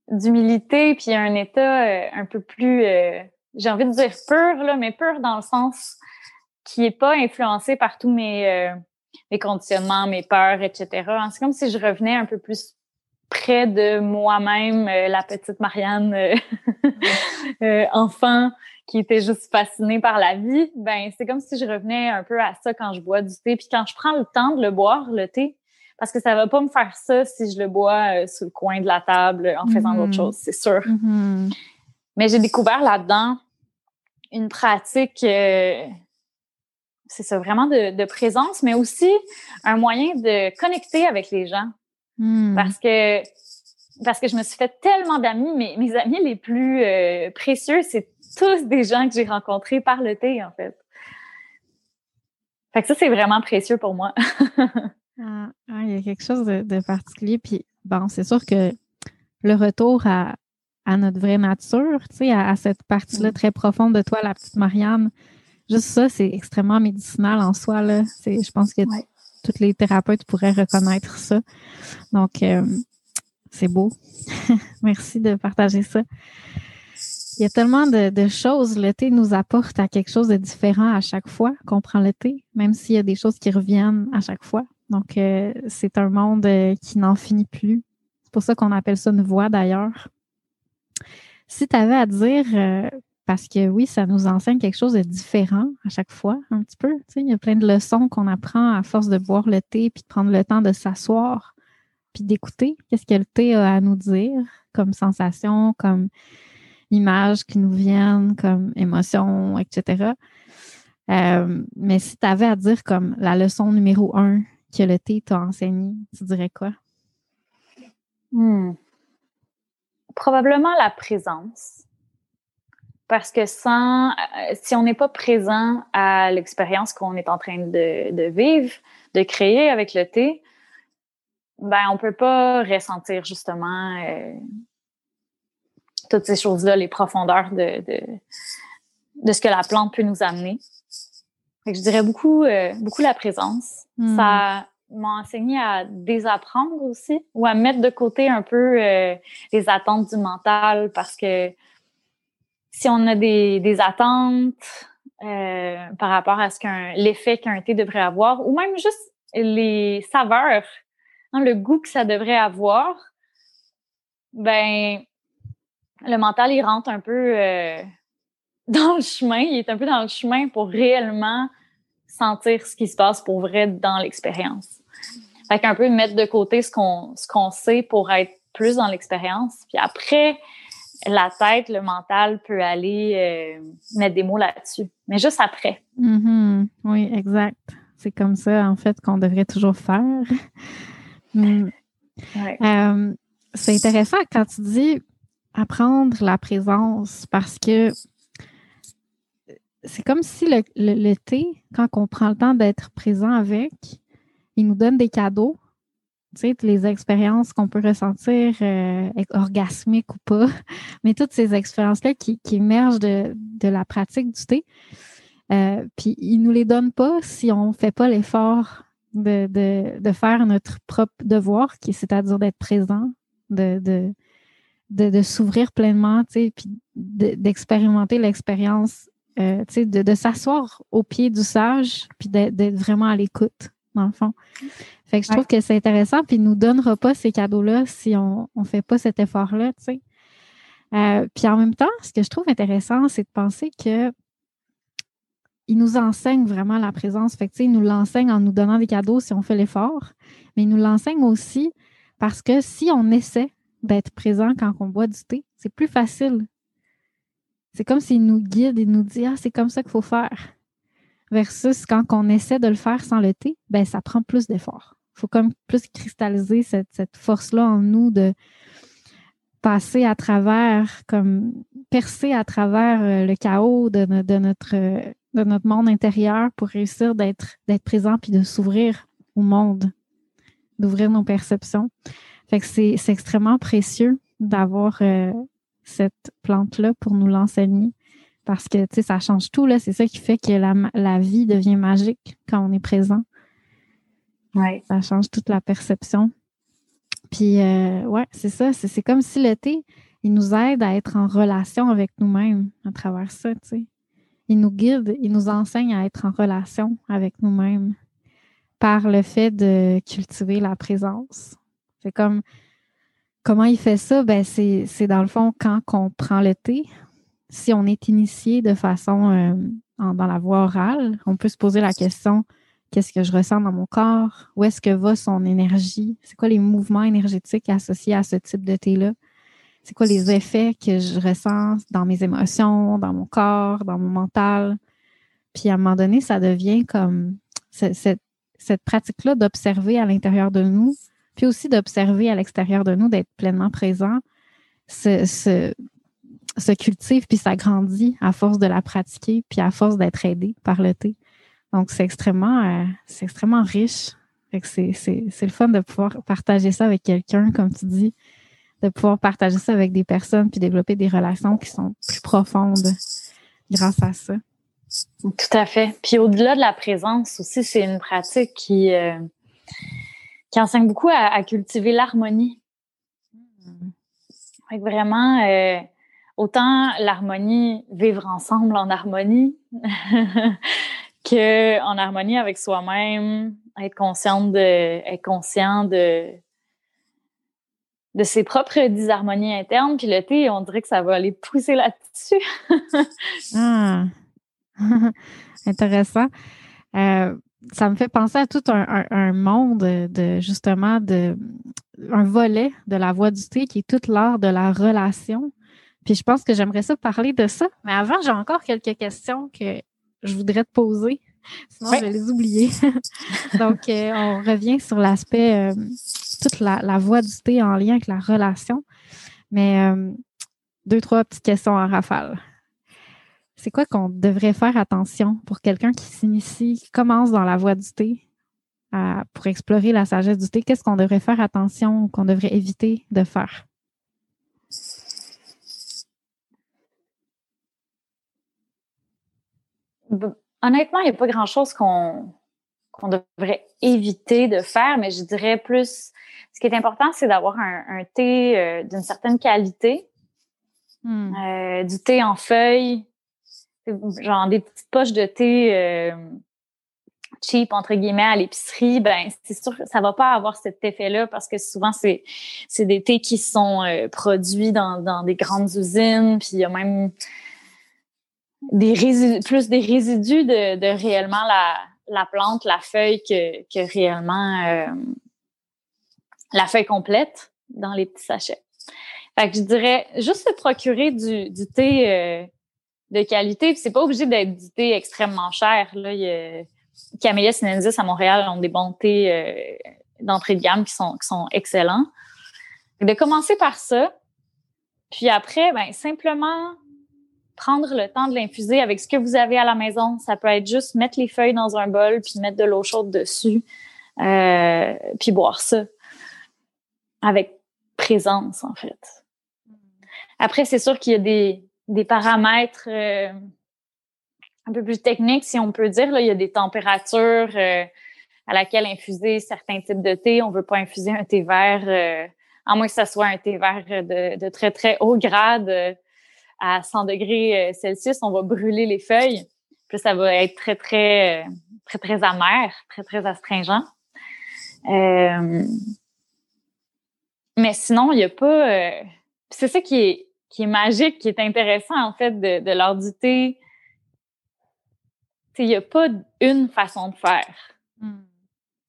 Speaker 2: d'humilité, puis un état euh, un peu plus, euh, j'ai envie de dire pur, là, mais pur dans le sens qui est pas influencé par tous mes, mes conditionnements, mes peurs, etc. C'est comme si je revenais un peu plus près de moi-même, la petite Marianne, *laughs* enfant, qui était juste fascinée par la vie, ben c'est comme si je revenais un peu à ça quand je bois du thé. Puis quand je prends le temps de le boire, le thé, parce que ça va pas me faire ça si je le bois euh, sur le coin de la table en faisant d'autres mm-hmm. choses, c'est sûr. Mm-hmm. Mais j'ai découvert là-dedans une pratique, euh, c'est ça, vraiment de, présence, mais aussi un moyen de connecter avec les gens. Mm. Parce que parce que je me suis fait tellement d'amis, mais mes amis les plus euh, précieux, c'est tous des gens que j'ai rencontrés par le thé, en fait. Fait que ça, c'est vraiment précieux pour moi. *laughs*
Speaker 1: Ah, ah, il y a quelque chose de, particulier. Puis, bon, c'est sûr que le retour à, notre vraie nature, tu sais, à, cette partie-là mm. très profonde de toi, la petite Marianne, juste ça, c'est extrêmement médicinal en soi. Là. Je pense que tous les thérapeutes pourraient reconnaître ça. Donc, euh, c'est beau. *laughs* Merci de partager ça. Il y a tellement de, choses. Le thé nous apporte à quelque chose de différent à chaque fois qu'on prend le thé, même s'il y a des choses qui reviennent à chaque fois. Donc, euh, c'est un monde euh, qui n'en finit plus. C'est pour ça qu'on appelle ça une voie d'ailleurs. Si tu avais à dire, euh, parce que oui, ça nous enseigne quelque chose de différent à chaque fois, un petit peu. il y a plein de leçons qu'on apprend à force de boire le thé puis de prendre le temps de s'asseoir puis d'écouter qu'est-ce que le thé a à nous dire comme sensation, comme images qui nous viennent, comme émotions, etc. Euh, mais si tu avais à dire comme la leçon numéro un que le thé t'a enseigné, tu dirais quoi?
Speaker 2: Hmm. Probablement la présence. Parce que sans, euh, si on n'est pas présent à l'expérience qu'on est en train de, vivre, de créer avec le thé, ben on peut pas ressentir justement euh, toutes ces choses-là, les profondeurs de, de, ce que la plante peut nous amener. je dirais beaucoup, euh, beaucoup la présence. Hmm. Ça m'a enseigné à désapprendre aussi ou à mettre de côté un peu euh, les attentes du mental parce que si on a des, des attentes euh, par rapport à ce qu'un l'effet qu'un thé devrait avoir ou même juste les saveurs, hein, le goût que ça devrait avoir, ben le mental, il rentre un peu euh, *laughs* dans le chemin, il est un peu dans le chemin pour réellement sentir ce qui se passe pour vrai dans l'expérience. Fait qu'un peu mettre de côté ce qu'on ce qu'on sait pour être plus dans l'expérience. Puis après, la tête, le mental peut aller euh, mettre des mots là-dessus. Mais juste après.
Speaker 1: Mm-hmm. Oui, exact. C'est comme ça, en fait, qu'on devrait toujours faire. *laughs* Mm. Euh, c'est intéressant quand tu dis apprendre la présence parce que c'est comme si le, thé, quand on prend le temps d'être présent avec, il nous donne des cadeaux. Tu sais, les expériences qu'on peut ressentir, euh, orgasmiques ou pas, *laughs* mais toutes ces expériences-là qui, émergent de, la pratique du thé, euh, puis il nous les donne pas si on fait pas l'effort de, de, faire notre propre devoir, c'est-à-dire d'être présent, de, de, de, s'ouvrir pleinement, tu sais, puis d'expérimenter l'expérience, euh, tu sais, de, s'asseoir au pied du sage, puis d'être vraiment à l'écoute, dans le fond. Fait que je trouve que c'est intéressant, puis il nous donnera pas ces cadeaux-là si on ne fait pas cet effort-là, tu sais. Euh, puis en même temps, ce que je trouve intéressant, c'est de penser que il nous enseigne vraiment la présence. Fait que, il nous l'enseigne en nous donnant des cadeaux si on fait l'effort, mais il nous l'enseigne aussi parce que si on essaie d'être présent quand on boit du thé, c'est plus facile. C'est comme s'il nous guide et nous dit Ah, c'est comme ça qu'il faut faire. Versus quand on essaie de le faire sans le thé, ben ça prend plus d'efforts. Il faut comme plus cristalliser cette, force-là en nous de passer à travers, comme percer à travers euh, le chaos de, notre de notre monde intérieur pour réussir d'être d'être présent puis de s'ouvrir au monde, d'ouvrir nos perceptions. Fait que c'est extrêmement précieux d'avoir euh, cette plante-là pour nous l'enseigner parce que, tu sais, ça change tout, là. C'est ça qui fait que la, la, vie devient magique quand on est présent.
Speaker 2: Ouais.
Speaker 1: Ça change toute la perception. Puis, euh, ouais, c'est ça. C'est comme si l'été, il nous aide à être en relation avec nous-mêmes à travers ça, tu sais il nous guide, il nous enseigne à être en relation avec nous-mêmes par le fait de cultiver la présence. C'est comme comment il fait ça? Ben, c'est, dans le fond quand on prend le thé. Si on est initié de façon euh, dans la voie orale, on peut se poser la question qu'est-ce que je ressens dans mon corps? Où est-ce que va son énergie? C'est quoi les mouvements énergétiques associés à ce type de thé-là? c'est quoi les effets que je ressens dans mes émotions, dans mon corps, dans mon mental? Puis à un moment donné, ça devient comme cette, pratique-là d'observer à l'intérieur de nous, puis aussi d'observer à l'extérieur de nous, d'être pleinement présent, se, se, cultive puis s'agrandit à force de la pratiquer, puis à force d'être aidé par le thé. Donc, c'est extrêmement, euh, c'est extrêmement riche. C'est le fun de pouvoir partager ça avec quelqu'un, comme tu dis, de pouvoir partager ça avec des personnes puis développer des relations qui sont plus profondes grâce à ça.
Speaker 2: Tout à fait. Puis au-delà de la présence aussi, c'est une pratique qui, euh, qui enseigne beaucoup à, cultiver l'harmonie. Hmm. Vraiment, euh, autant l'harmonie, vivre ensemble en harmonie, *laughs* que en harmonie avec soi-même, être consciente de, être conscient de de ses propres disharmonies internes. Puis le thé, on dirait que ça va aller pousser là-dessus.
Speaker 1: ah. *laughs* *laughs* Intéressant. Euh, ça me fait penser à tout un, monde de justement de un volet de la voix du thé qui est toute l'art de la relation. Puis je pense que j'aimerais ça parler de ça. Mais avant, j'ai encore quelques questions que je voudrais te poser. Sinon, je vais les oublier. *laughs* Donc, euh, on revient sur l'aspect euh, toute la, voix du thé en lien avec la relation. Mais euh, deux, trois petites questions en rafale. C'est quoi qu'on devrait faire attention pour quelqu'un qui s'initie, qui commence dans la voie du thé pour explorer la sagesse du thé? Qu'est-ce qu'on devrait faire attention ou qu'on devrait éviter de faire?
Speaker 2: Honnêtement, il n'y a pas grand-chose qu'on qu'on devrait éviter de faire, mais je dirais plus, ce qui est important, c'est d'avoir un, thé euh, d'une certaine qualité, hmm. euh, du thé en feuilles, genre des petites poches de thé euh, cheap entre guillemets à l'épicerie, ben c'est sûr que ça va pas avoir cet effet-là parce que souvent c'est c'est des thés qui sont produits dans, dans des grandes usines, puis il y a même des résidus, plus des résidus de, réellement la la plante, la feuille que, que réellement euh, la feuille complète dans les petits sachets. Fait que je dirais juste se procurer du, du thé euh, de qualité. c'est pas obligé d'être du thé extrêmement cher. Là, il y a sinensis à Montréal ont des bons thés euh, d'entrée de gamme qui sont, qui sont excellents. De commencer par ça, puis après, ben, simplement prendre le temps de l'infuser avec ce que vous avez à la maison. Ça peut être juste mettre les feuilles dans un bol, puis mettre de l'eau chaude dessus, euh, puis boire ça avec présence, en fait. Après, c'est sûr qu'il y a des, des paramètres euh, un peu plus techniques, si on peut dire. Là. Il y a des températures euh, à laquelle infuser certains types de thé. On veut pas infuser un thé vert, euh, à moins que ce soit un thé vert de, de très, très haut grade à 100 degrés Celsius. On va brûler les feuilles. Puis ça va être très, très, très, très amer, très, très astringent. mais sinon, il n'y a pas... c'est ça qui est qui est magique, qui est intéressant en fait de, de thé. Il n'y a pas une façon de faire. Hmm.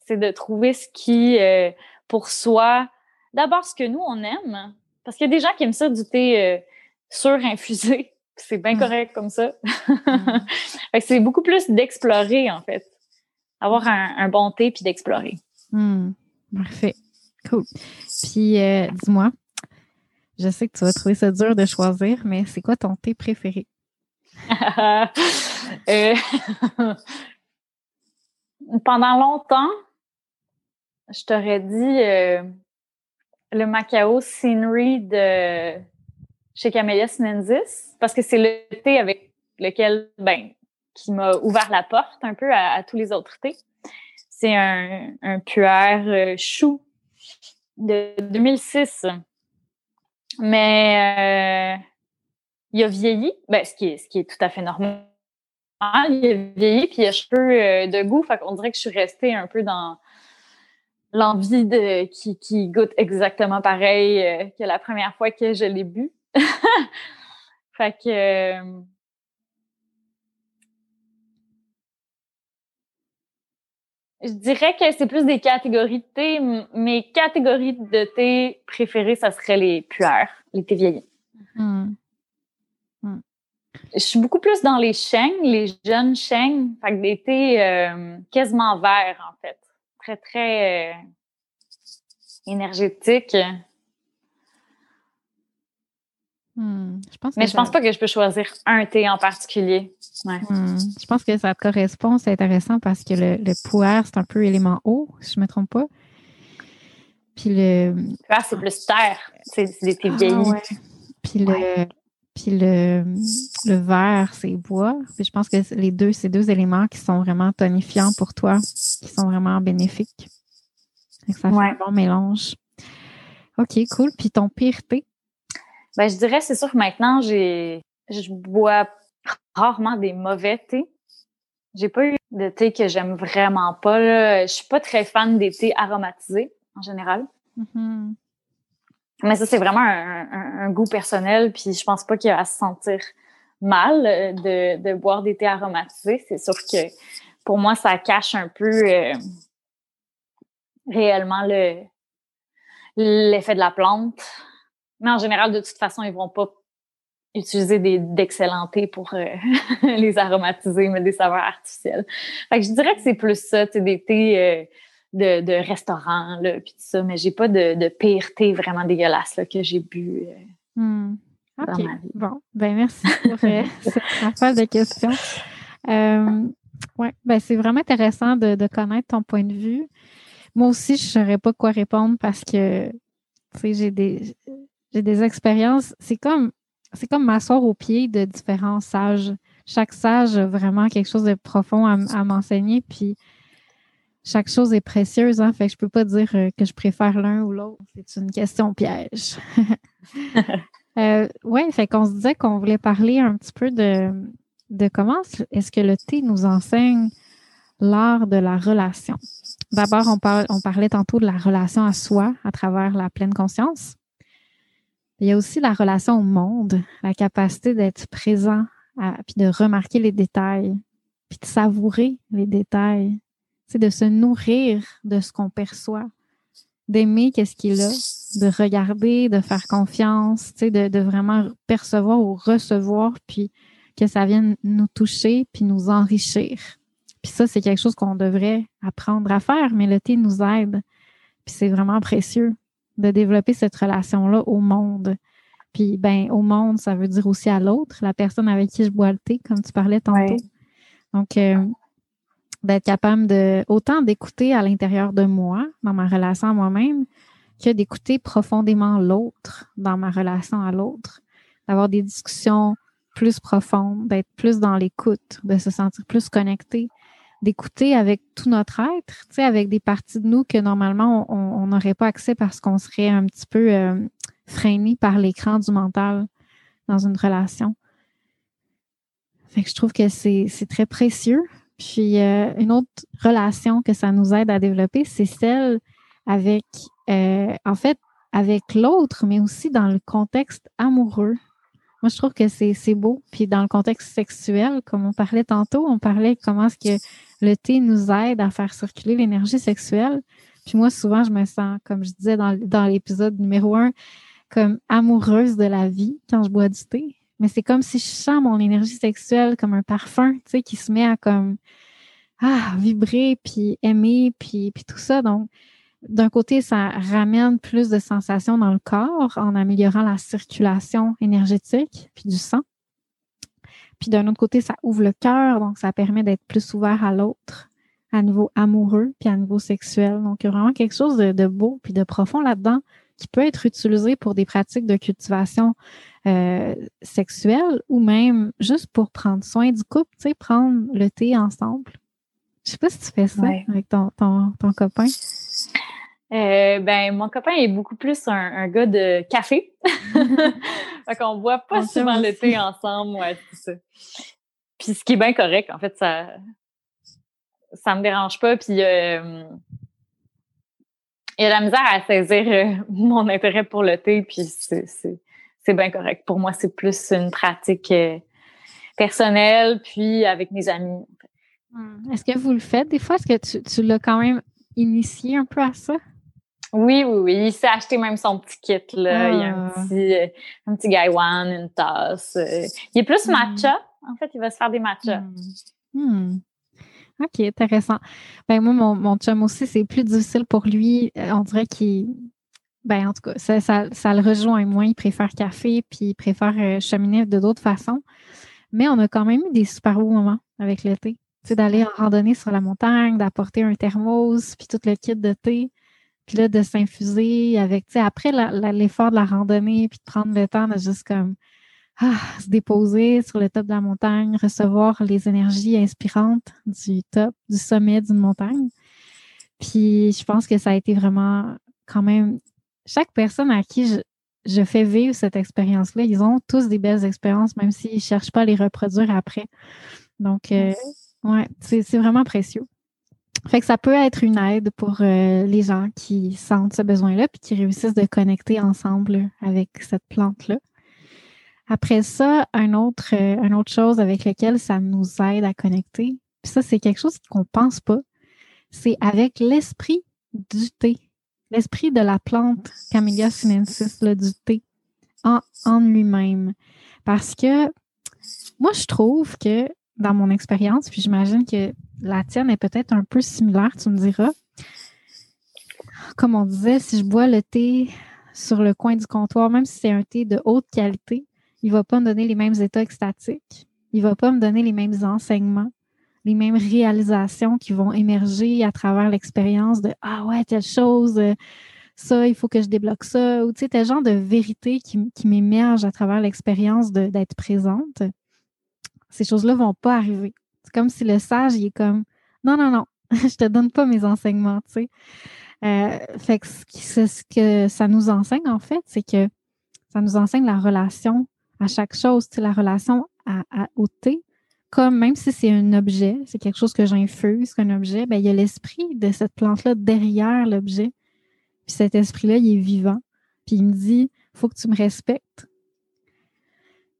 Speaker 2: C'est de trouver ce qui, euh, pour soi, d'abord ce que nous, on aime. Parce qu'il y a des gens qui aiment ça du thé euh, surinfusé. *laughs* C'est bien hmm. correct comme ça. Hmm. *laughs* c'est beaucoup plus d'explorer, en fait. Avoir un, bon thé puis d'explorer.
Speaker 1: Parfait. Cool. Puis, euh, dis-moi, je sais que tu vas trouver ça dur de choisir, mais c'est quoi ton thé préféré? *laughs*
Speaker 2: Euh, *laughs* pendant longtemps, je t'aurais dit euh, le Macao Scenery de chez Camellia Sinensis parce que c'est le thé avec lequel, ben, qui m'a ouvert la porte un peu à, tous les autres thés. C'est un, un euh, chou de 2006 mais euh, il a vieilli, ben, ce, qui est, ce qui est tout à fait normal. Il a vieilli, puis il a cheveux euh, de goût. Fait qu'on dirait que je suis restée un peu dans l'envie de qui, qui goûte exactement pareil euh, que la première fois que je l'ai bu. *laughs* fait que Je dirais que c'est plus des catégories de thé. Mes catégories de thé préférées, ça serait les puères, les thés vieillis. Hmm. Hmm. Je suis beaucoup plus dans les chênes, les jeunes chênes, fait que des thés euh, quasiment verts, en fait. Très, très euh, énergétiques.
Speaker 1: Hmm. Je
Speaker 2: pense Mais je pense pas que je peux choisir un thé en particulier.
Speaker 1: Hmm. Je pense que ça te correspond, c'est intéressant parce que le, le c'est un peu élément eau, si je ne me trompe pas. Puis le.
Speaker 2: Puer, c'est plus terre. C'est des thés ah, vieillis.
Speaker 1: Puis le. Puis le, le vert, c'est bois. Puis je pense que les deux, c'est deux éléments qui sont vraiment tonifiants pour toi, qui sont vraiment bénéfiques. ça fait un bon mélange. OK, cool. Puis ton pire thé?
Speaker 2: Ben, je dirais, c'est sûr que maintenant, j'ai, je bois rarement des mauvais thés. J'ai pas eu de thé que j'aime vraiment pas. Là. Je suis pas très fan des thés aromatisés en général. Mm-hmm. Mais ça, c'est vraiment un, goût personnel, puis je pense pas qu'il y a à se sentir mal de, de boire des thés aromatisés. C'est sûr que pour moi, ça cache un peu euh, réellement le l'effet de la plante. Mais en général, de toute façon, ils vont pas utiliser des d'excellents thés pour euh, *laughs* les aromatiser, mais des saveurs artificielles. Fait que je dirais que c'est plus ça, des thés euh, de, de restaurant, là, puis tout ça, mais j'ai pas de, de pire thé vraiment dégueulasse là, que j'ai bu euh, hmm. vie.
Speaker 1: Bon, ben merci pour *laughs* cette affaire de questions. ouais, ben c'est vraiment intéressant de, de connaître ton point de vue. Moi aussi, je ne saurais pas quoi répondre parce que j'ai des j'ai des expériences. C'est comme c'est comme m'asseoir au pied de différents sages. Chaque sage a vraiment quelque chose de profond à, m'enseigner, puis chaque chose est précieuse, hein, fait que je peux pas dire euh, que je préfère l'un ou l'autre. C'est une question piège. *laughs* euh, oui, fait qu'on se disait qu'on voulait parler un petit peu de, de comment est-ce que le thé nous enseigne l'art de la relation? D'abord, on, on parlait tantôt de la relation à soi à travers la pleine conscience. Il y a aussi la relation au monde, la capacité d'être présent, puis de remarquer les détails, puis de savourer les détails. C'est de se nourrir de ce qu'on perçoit, d'aimer qu'est-ce qu'il a, de regarder, de faire confiance, de, de vraiment percevoir ou recevoir, puis que ça vienne nous toucher, puis nous enrichir. Puis ça, c'est quelque chose qu'on devrait apprendre à faire, mais le thé nous aide. Puis c'est vraiment précieux de développer cette relation-là au monde. Puis, ben, au monde, ça veut dire aussi à l'autre, la personne avec qui je bois le thé, comme tu parlais tantôt. Donc, euh, d'être capable de autant d'écouter à l'intérieur de moi, dans ma relation à moi-même, que d'écouter profondément l'autre dans ma relation à l'autre, d'avoir des discussions plus profondes, d'être plus dans l'écoute, de se sentir plus connecté, d'écouter avec tout notre être, tu sais, avec des parties de nous que normalement on n'aurait pas accès parce qu'on serait un petit peu euh, freiné par l'écran du mental dans une relation. Fait que je trouve que c'est très précieux. Puis euh, une autre relation que ça nous aide à développer, c'est celle avec, euh, en fait, avec l'autre, mais aussi dans le contexte amoureux. Moi, je trouve que c'est beau. Puis dans le contexte sexuel, comme on parlait tantôt, on parlait comment est-ce que le thé nous aide à faire circuler l'énergie sexuelle. Puis moi, souvent, je me sens, comme je disais dans, l'épisode numéro un, comme amoureuse de la vie quand je bois du thé mais c'est comme si je sens mon énergie sexuelle comme un parfum, tu sais, qui se met à comme ah, vibrer, puis aimer, puis tout ça. Donc, d'un côté, ça ramène plus de sensations dans le corps en améliorant la circulation énergétique, puis du sang. Puis d'un autre côté, ça ouvre le cœur, donc ça permet d'être plus ouvert à l'autre, à niveau amoureux, puis à niveau sexuel. Donc, il y a vraiment quelque chose de, de beau, puis de profond là-dedans qui peut être utilisé pour des pratiques de cultivation euh, sexuelle ou même juste pour prendre soin du couple, tu sais, prendre le thé ensemble. Je sais pas si tu fais ça avec ton, ton, ton copain.
Speaker 2: Euh, ben, mon copain est beaucoup plus un, un gars de café. *laughs* fait qu'on boit pas souvent le thé ensemble, ouais, c'est ça. Puis ce qui est bien correct, en fait, ça ça me dérange pas. Puis euh, il y a la misère à saisir euh, *laughs* mon intérêt pour le thé, puis c'est bien correct. Pour moi, c'est plus une pratique euh, personnelle, puis avec mes amis.
Speaker 1: Hmm. Est-ce que vous le faites des fois? Est-ce que tu, tu l'as quand même initié un peu à ça?
Speaker 2: Oui, oui, oui. Il s'est acheté même son petit kit. Là. Il y a un ah. petit, euh, un petit une tasse. Il est plus hmm. matcha. En fait, il va se faire des matchas.
Speaker 1: Hmm. OK, intéressant. Ben moi, mon, mon chum aussi, c'est plus difficile pour lui. Euh, on dirait qu'il. Ben, en tout cas, ça, ça, le rejoint moins. Il préfère café, puis il préfère euh, cheminer de d'autres façons. Mais on a quand même eu des super beaux moments avec le thé. Tu sais, d'aller en randonnée sur la montagne, d'apporter un thermos, puis tout le kit de thé. Puis là, de s'infuser avec, tu sais, après l'effort de la randonnée, puis de prendre le temps de juste comme ah, se déposer sur le top de la montagne, recevoir les énergies inspirantes du top, du sommet d'une montagne. Puis je pense que ça a été vraiment quand même chaque personne à qui je, fais vivre cette expérience-là, ils ont tous des belles expériences, même s'ils ne cherchent pas à les reproduire après. Donc, euh, ouais, c'est vraiment précieux. Fait que ça peut être une aide pour euh, les gens qui sentent ce besoin-là puis qui réussissent de connecter ensemble avec cette plante-là. Après ça, un autre, euh, une autre chose avec laquelle ça nous aide à connecter, puis ça, c'est quelque chose qu'on pense pas, c'est avec l'esprit du thé, l'esprit de la plante Camellia sinensis, là, du thé, en, en lui-même. Parce que moi, je trouve que dans mon expérience, puis j'imagine que la tienne est peut-être un peu similaire, tu me diras. Comme on disait, si je bois le thé sur le coin du comptoir, même si c'est un thé de haute qualité, il va pas me donner les mêmes états extatiques. Il va pas me donner les mêmes enseignements, les mêmes réalisations qui vont émerger à travers l'expérience de Ah ouais, telle chose, ça, il faut que je débloque ça. Ou tu sais, tel genre de vérité qui, qui m'émerge à travers l'expérience d'être présente. Ces choses-là vont pas arriver. C'est comme si le sage, il est comme Non, non, non, *laughs* je te donne pas mes enseignements, tu sais. Euh, fait que ce que ça nous enseigne, en fait, c'est que ça nous enseigne la relation à chaque chose, la relation à, au thé, comme même si c'est un objet, c'est quelque chose que j'infuse, qu'un objet, ben, il y a l'esprit de cette plante-là derrière l'objet. Puis cet esprit-là, il est vivant. Puis il me dit, faut que tu me respectes.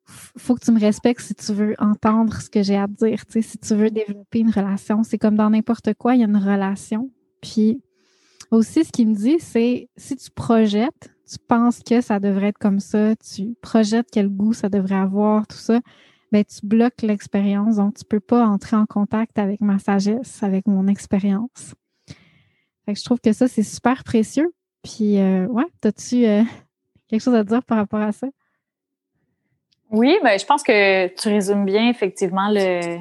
Speaker 1: Faut que tu me respectes si tu veux entendre ce que j'ai à te dire, si tu veux développer une relation. C'est comme dans n'importe quoi, il y a une relation. Puis Aussi, ce qu'il me dit, c'est si tu projettes, tu penses que ça devrait être comme ça, tu projettes quel goût ça devrait avoir, tout ça, ben tu bloques l'expérience. Donc, tu peux pas entrer en contact avec ma sagesse, avec mon expérience. Fait que je trouve que ça, c'est super précieux. Puis, euh, ouais, as-tu euh, *laughs* quelque chose à dire par rapport à ça?
Speaker 2: Oui, ben, je pense que tu résumes bien effectivement le,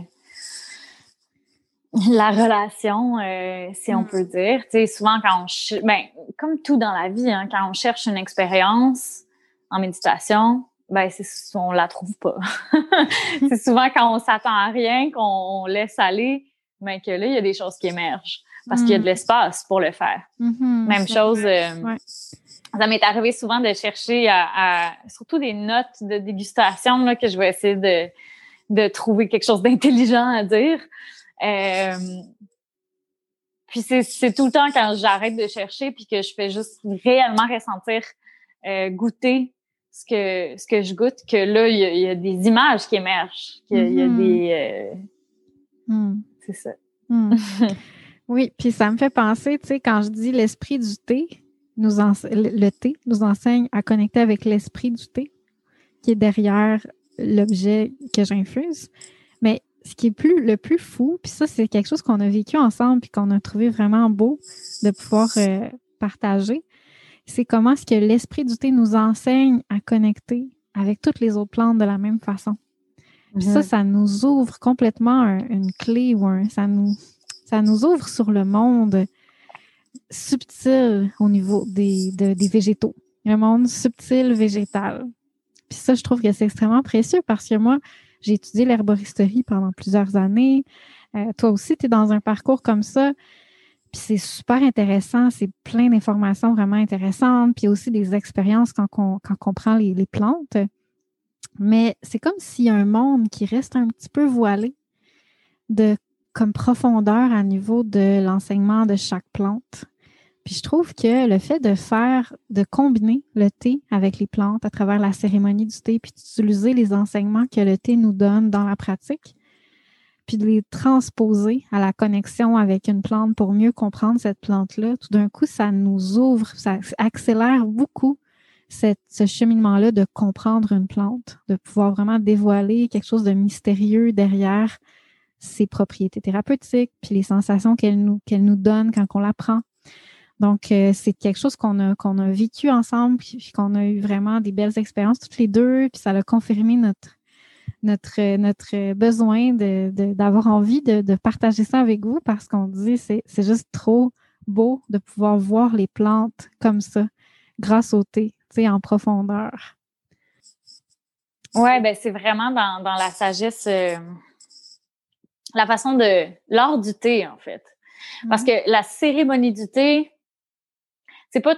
Speaker 2: la relation, euh, si on mm. peut dire. Tu sais, souvent quand on... Ben, comme tout dans la vie, hein, quand on cherche une expérience en méditation, ben c'est on la trouve pas. *laughs* c'est souvent quand on s'attend à rien, qu'on laisse aller, mais que là, il y a des choses qui émergent parce qu'il y a de mm. l'espace pour le faire. Mm-hmm. Même chose... Euh, ça m'est arrivé souvent de chercher à, surtout des notes de dégustation là, que je vais essayer de, de trouver quelque chose d'intelligent à dire. Euh, puis c'est tout le temps quand j'arrête de chercher puis que je fais juste réellement ressentir, euh, goûter ce que ce que je goûte, que là il y, a des images qui émergent, qu'il y, a mm-hmm. des, euh, mm. c'est ça.
Speaker 1: Mm. *laughs* oui, puis ça me fait penser, tu sais, quand je dis l'esprit du thé, nous le thé nous enseigne à connecter avec l'esprit du thé qui est derrière l'objet que j'infuse. Mais ce qui est plus le plus fou, puis ça, c'est quelque chose qu'on a vécu ensemble puis qu'on a trouvé vraiment beau de pouvoir euh, partager, c'est comment est-ce que l'esprit du thé nous enseigne à connecter avec toutes les autres plantes de la même façon. Puis ça, mm-hmm. ça nous ouvre complètement une clé ou un, ça nous, ça nous ouvre sur le monde subtil au niveau des, des végétaux. Le monde subtil végétal. Puis ça, je trouve que c'est extrêmement précieux parce que moi, j'ai étudié l'herboristerie pendant plusieurs années. Euh, toi aussi, tu es dans un parcours comme ça. Puis c'est super intéressant. C'est plein d'informations vraiment intéressantes. Puis aussi des expériences quand on, quand prend les, les plantes. Mais c'est comme s'il y a un monde qui reste un petit peu voilé de comme profondeur à niveau de l'enseignement de chaque plante. Puis je trouve que le fait de faire, de combiner le thé avec les plantes à travers la cérémonie du thé, puis d'utiliser les enseignements que le thé nous donne dans la pratique, puis de les transposer à la connexion avec une plante pour mieux comprendre cette plante-là, tout d'un coup, ça nous ouvre, ça accélère beaucoup ce cheminement-là de comprendre une plante, de pouvoir vraiment dévoiler quelque chose de mystérieux derrière ses propriétés thérapeutiques, puis les sensations qu'elle nous, nous donne quand on la prend. Donc, euh, c'est quelque chose qu'on a, qu'on a vécu ensemble, puis, qu'on a eu vraiment des belles expériences toutes les deux, puis ça a confirmé notre, notre, notre besoin de, d'avoir envie de, de, partager ça avec vous parce qu'on dit c'est, c'est juste trop beau de pouvoir voir les plantes comme ça, grâce au thé, tu sais, en profondeur.
Speaker 2: Ouais, ben c'est vraiment dans, dans la sagesse, euh, la façon de l'art du thé en fait, parce mm-hmm. que la cérémonie du thé, c'est pas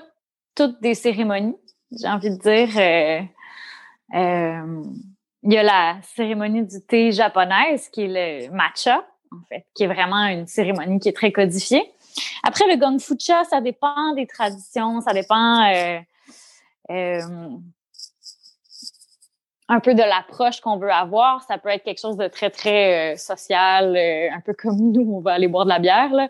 Speaker 2: toutes des cérémonies, j'ai envie de dire. Euh, euh, il y a la cérémonie du thé japonaise qui est le matcha, en fait, qui est vraiment une cérémonie qui est très codifiée. Après, le gongfucha, ça dépend des traditions, ça dépend euh, un peu de l'approche qu'on veut avoir. Ça peut être quelque chose de très, très social, un peu comme nous, on va aller boire de la bière. Là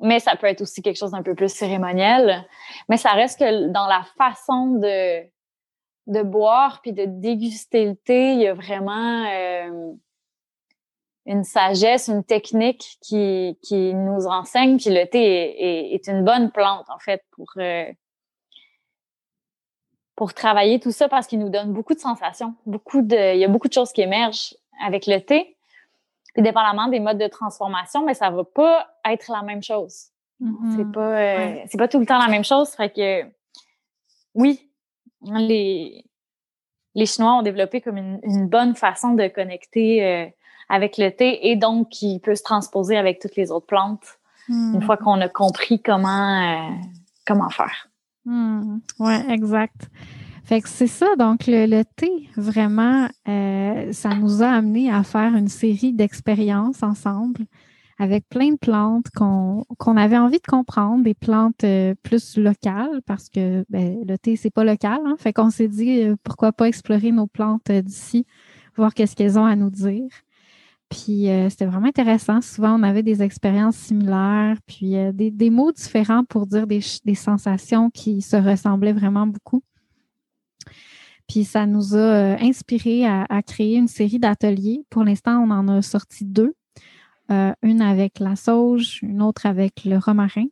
Speaker 2: mais ça peut être aussi quelque chose d'un peu plus cérémoniel. Mais ça reste que dans la façon de, boire puis de déguster le thé, il y a vraiment euh, une sagesse, une technique qui, nous enseigne. Puis le thé est, une bonne plante, en fait, pour, euh, pour travailler tout ça parce qu'il nous donne beaucoup de sensations. Il y a beaucoup de choses qui émergent avec le thé. Puis dépendamment des modes de transformation, mais ça va pas être la même chose. Mm-hmm. C'est pas euh, c'est pas tout le temps la même chose. Fait que oui, les les Chinois ont développé comme une, bonne façon de connecter euh, avec le thé et donc qui peut se transposer avec toutes les autres plantes une fois mm. qu'on a compris comment euh, comment faire.
Speaker 1: Mm. Ouais, exact. Fait que c'est ça, donc le, thé, vraiment, euh, ça nous a amené à faire une série d'expériences ensemble avec plein de plantes qu'on avait envie de comprendre, des plantes euh, plus locales, parce que ben, le thé, c'est pas local. Hein? Fait qu'on s'est dit, euh, pourquoi pas explorer nos plantes d'ici, voir qu'est-ce qu'elles ont à nous dire. Puis euh, c'était vraiment intéressant. Souvent, on avait des expériences similaires, puis des, mots différents pour dire des, sensations qui se ressemblaient vraiment beaucoup. Puis ça nous a euh, inspiré à, créer une série d'ateliers. Pour l'instant, on en a sorti deux. une avec la sauge, une autre avec le romarin.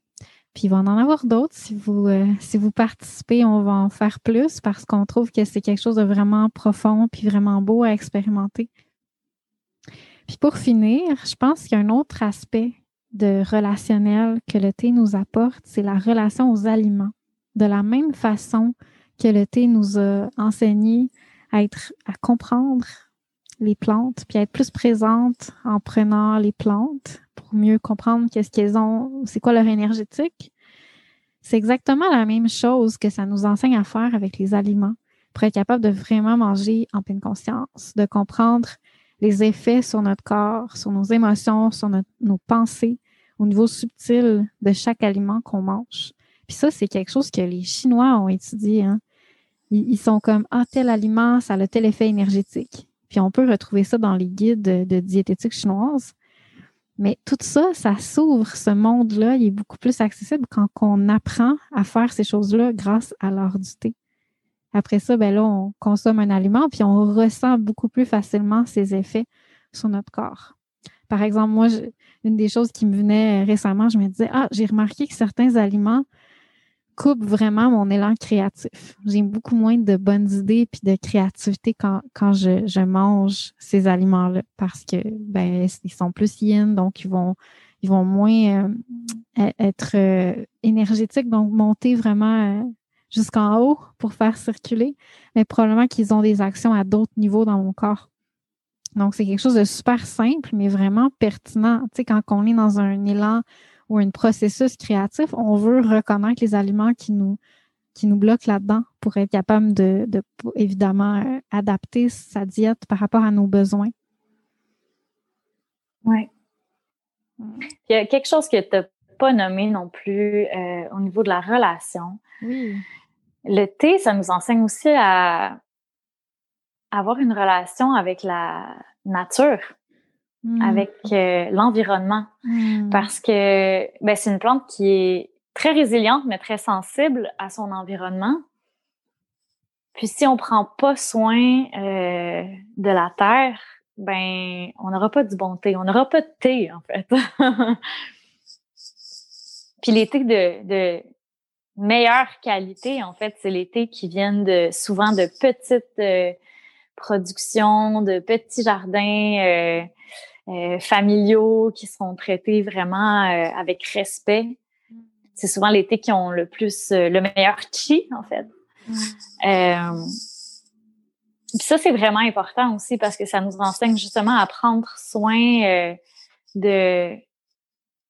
Speaker 1: Puis il va en avoir d'autres. Si vous, si vous participez, on va en faire plus parce qu'on trouve que c'est quelque chose de vraiment profond puis vraiment beau à expérimenter. Puis pour finir, je pense qu'il y a un autre aspect de relationnel que le thé nous apporte, c'est la relation aux aliments. De la même façon que le thé nous a enseigné à être, à comprendre les plantes, puis à être plus présente en prenant les plantes pour mieux comprendre qu'est-ce qu'elles ont, c'est quoi leur énergétique. C'est exactement la même chose que ça nous enseigne à faire avec les aliments pour être capable de vraiment manger en pleine conscience, de comprendre les effets sur notre corps, sur nos émotions, sur nos pensées, au niveau subtil de chaque aliment qu'on mange. Puis ça, c'est quelque chose que les Chinois ont étudié. Hein. Ils, sont comme, ah, tel aliment, ça a tel effet énergétique. Puis on peut retrouver ça dans les guides de, diététique chinoise. Mais tout ça, ça s'ouvre, ce monde-là, il est beaucoup plus accessible quand on apprend à faire ces choses-là grâce à l'art du thé. Après ça, ben là, on consomme un aliment, puis on ressent beaucoup plus facilement ses effets sur notre corps. Par exemple, moi, une des choses qui me venait récemment, je me disais, ah, j'ai remarqué que certains aliments coupent vraiment mon élan créatif. J'ai beaucoup moins de bonnes idées puis de créativité quand, quand je, je mange ces aliments-là parce que ben ils sont plus yin, donc ils vont ils vont moins euh, être euh, énergétiques, donc monter vraiment euh, jusqu'en haut pour faire circuler, mais probablement qu'ils ont des actions à d'autres niveaux dans mon corps. Donc, c'est quelque chose de super simple, mais vraiment pertinent. Tu sais, quand on est dans un élan ou un processus créatif, on veut reconnaître les aliments qui nous, qui nous bloquent là-dedans pour être capable de, de évidemment, euh, adapter sa diète par rapport à nos besoins.
Speaker 2: Oui. Il y a quelque chose que tu n'as pas nommé non plus euh, au niveau de la relation.
Speaker 1: Oui
Speaker 2: le thé, ça nous enseigne aussi à avoir une relation avec la nature, hmm. avec euh, l'environnement. Hmm. Parce que ben, c'est une plante qui est très résiliente, mais très sensible à son environnement. Puis si on prend pas soin euh, de la terre, ben on n'aura pas du bon thé, on n'aura pas de thé en fait. *laughs* Puis les thés de, de, meilleure qualité, en fait, c'est les thés qui viennent de souvent de petites euh, productions, de petits jardins euh, euh, familiaux qui sont traités vraiment avec respect. C'est souvent thés qui ont le plus le meilleur chi, en fait. ça, c'est vraiment important aussi parce que ça nous enseigne justement à prendre soin de,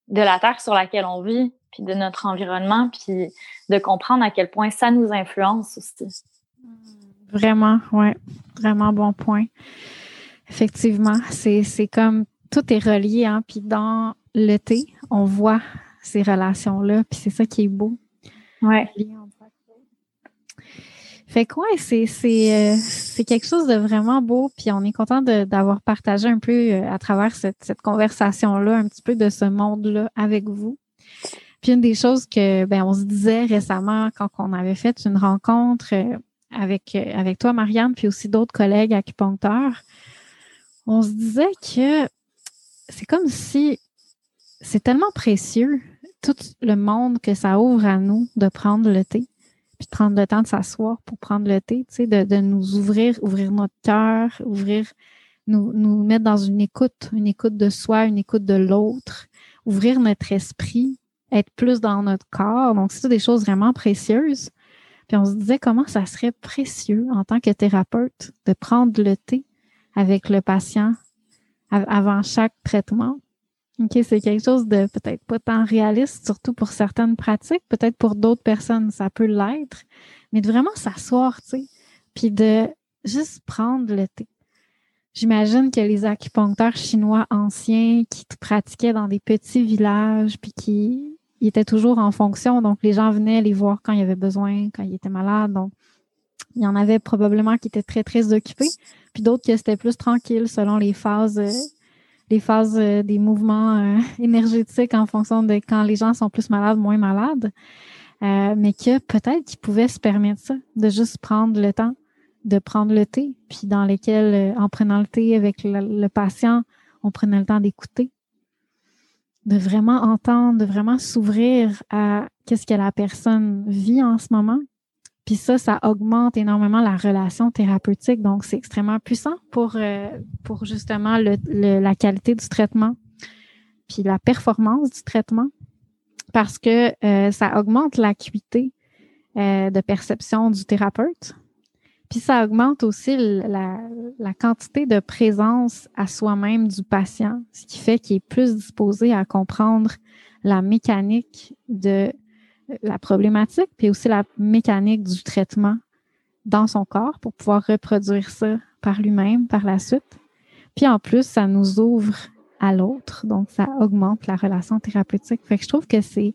Speaker 2: de la terre sur laquelle on vit, puis de notre environnement, puis de comprendre à quel point ça nous influence aussi.
Speaker 1: Vraiment, oui. Vraiment bon point. Effectivement, c'est comme tout est relié, hein, puis dans le thé, on voit ces relations-là, puis c'est ça qui est beau.
Speaker 2: Ouais.
Speaker 1: Fait quoi, c'est euh, c'est quelque chose de vraiment beau, puis on est content d'avoir partagé un peu euh, à travers cette, cette conversation-là, un petit peu de ce monde-là avec vous. Puis une des choses que ben on se disait récemment quand on avait fait une rencontre euh, avec avec toi Marianne puis aussi d'autres collègues acupuncteurs, on se disait que c'est comme si c'est tellement précieux tout le monde que ça ouvre à nous de prendre le thé puis de prendre le temps de s'asseoir pour prendre le thé, tu sais, de, nous ouvrir, ouvrir notre cœur, ouvrir, nous, nous mettre dans une écoute, une écoute de soi, une écoute de l'autre, ouvrir notre esprit, être plus dans notre corps. Donc, c'est des choses vraiment précieuses. Puis on se disait comment ça serait précieux en tant que thérapeute de prendre le thé avec le patient avant chaque traitement. OK, c'est quelque chose de peut-être pas tant réaliste, surtout pour certaines pratiques. Peut-être pour d'autres personnes, ça peut l'être. Mais de vraiment s'asseoir, tu sais, puis de juste prendre le thé. J'imagine que les acupuncteurs chinois anciens qui pratiquaient dans des petits villages, puis qui était toujours en fonction. Donc, les gens venaient les voir quand il y avait besoin, quand il était malade. Donc, il y en avait probablement qui étaient très, très occupés. Puis d'autres qui étaient plus tranquilles selon les phases, euh, les phases des mouvements *laughs* énergétiques en fonction de quand les gens sont plus malades, moins malades. mais que peut-être qu'ils pouvaient se permettre ça, de juste prendre le temps de prendre le thé, puis dans lesquels, en prenant le thé avec le patient, on prenait le temps d'écouter, de vraiment entendre, de vraiment s'ouvrir à qu'est-ce que la personne vit en ce moment. Puis ça, ça augmente énormément la relation thérapeutique. Donc, c'est extrêmement puissant pour, euh, pour justement le, la qualité du traitement, puis la performance du traitement, parce que euh, ça augmente l'acuité euh, de perception du thérapeute. Puis ça augmente aussi la, quantité de présence à soi-même du patient, ce qui fait qu'il est plus disposé à comprendre la mécanique de la problématique, puis aussi la mécanique du traitement dans son corps pour pouvoir reproduire ça par lui-même par la suite. Puis en plus, ça nous ouvre à l'autre, donc ça augmente la relation thérapeutique. Fait que je trouve que c'est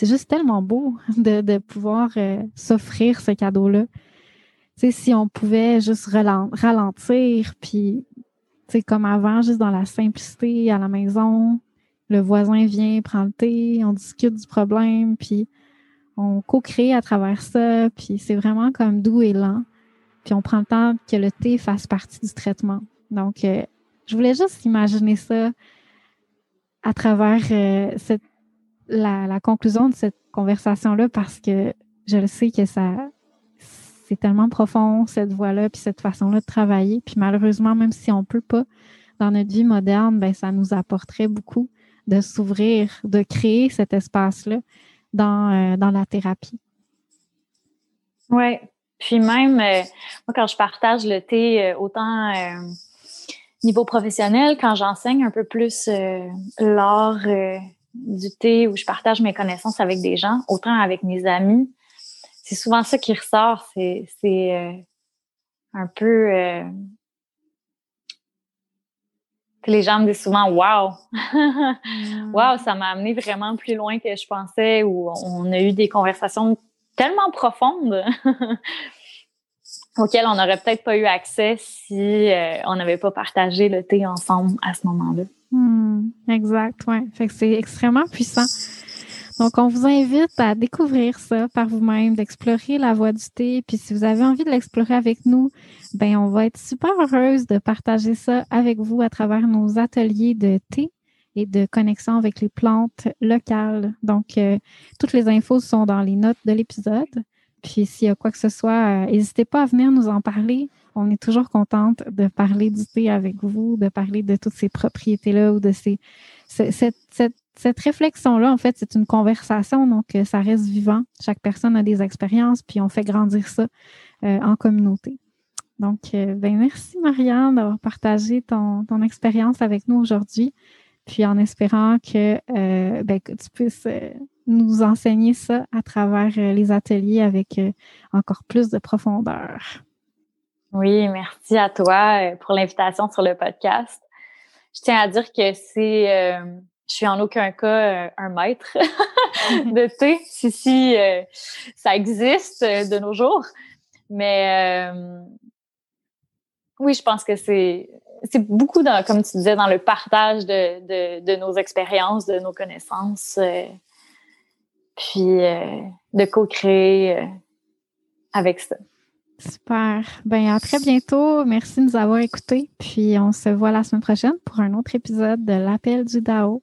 Speaker 1: juste tellement beau de, pouvoir euh, s'offrir ce cadeau-là sais, si on pouvait juste ralentir, puis, tu comme avant, juste dans la simplicité à la maison, le voisin vient, prend le thé, on discute du problème, puis on co-crée à travers ça, puis c'est vraiment comme doux et lent. Puis on prend le temps que le thé fasse partie du traitement. Donc, euh, je voulais juste imaginer ça à travers euh, la conclusion de cette conversation-là parce que je le sais que ça, c'est tellement profond, cette voie-là, puis cette façon-là de travailler. Puis malheureusement, même si on ne peut pas dans notre vie moderne, ben, ça nous apporterait beaucoup de s'ouvrir, de créer cet espace-là dans, euh, dans la thérapie.
Speaker 2: Oui. Puis même, euh, moi, quand je partage le thé, euh, autant niveau professionnel, quand j'enseigne un peu plus l'art du thé, où je partage mes connaissances avec des gens, autant avec mes amis, c'est souvent ça qui ressort. C'est, euh, un peu. Les gens me disent souvent Wow! *laughs* wow, ça m'a amené vraiment plus loin que je pensais, ou on a eu des conversations tellement profondes *laughs* auxquelles on n'aurait peut-être pas eu accès si euh, on n'avait pas partagé le thé ensemble à ce moment-là.
Speaker 1: Hmm, exact. Fait que c'est extrêmement puissant. Donc, on vous invite à découvrir ça par vous-même, d'explorer la voie du thé. Puis, si vous avez envie de l'explorer avec nous, ben, on va être super heureuse de partager ça avec vous à travers nos ateliers de thé et de connexion avec les plantes locales. Donc, euh, toutes les infos sont dans les notes de l'épisode. Puis, s'il y a quoi que ce soit, euh, n'hésitez pas à venir nous en parler. On est toujours contente de parler du thé avec vous, de parler de toutes ces propriétés-là ou de ces, cette, cette cette réflexion-là, en fait, c'est une conversation, donc euh, ça reste vivant. Chaque personne a des expériences, puis on fait grandir ça euh, en communauté. Donc, euh, ben merci Marianne d'avoir partagé ton, expérience avec nous aujourd'hui, puis en espérant que, ben, que tu puisses nous enseigner ça à travers les ateliers avec encore plus de profondeur.
Speaker 2: Oui, merci à toi pour l'invitation sur le podcast. Je tiens à dire que c'est je suis en aucun cas euh, un maître *laughs* de thé, si, si euh, ça existe euh, de nos jours. Mais oui, je pense que c'est c'est beaucoup dans, comme tu disais, dans le partage de, de, de nos expériences, de nos connaissances, puis de co-créer avec ça.
Speaker 1: Super. Ben à très bientôt. Merci de nous avoir écoutés. Puis on se voit la semaine prochaine pour un autre épisode de l'appel du DAO.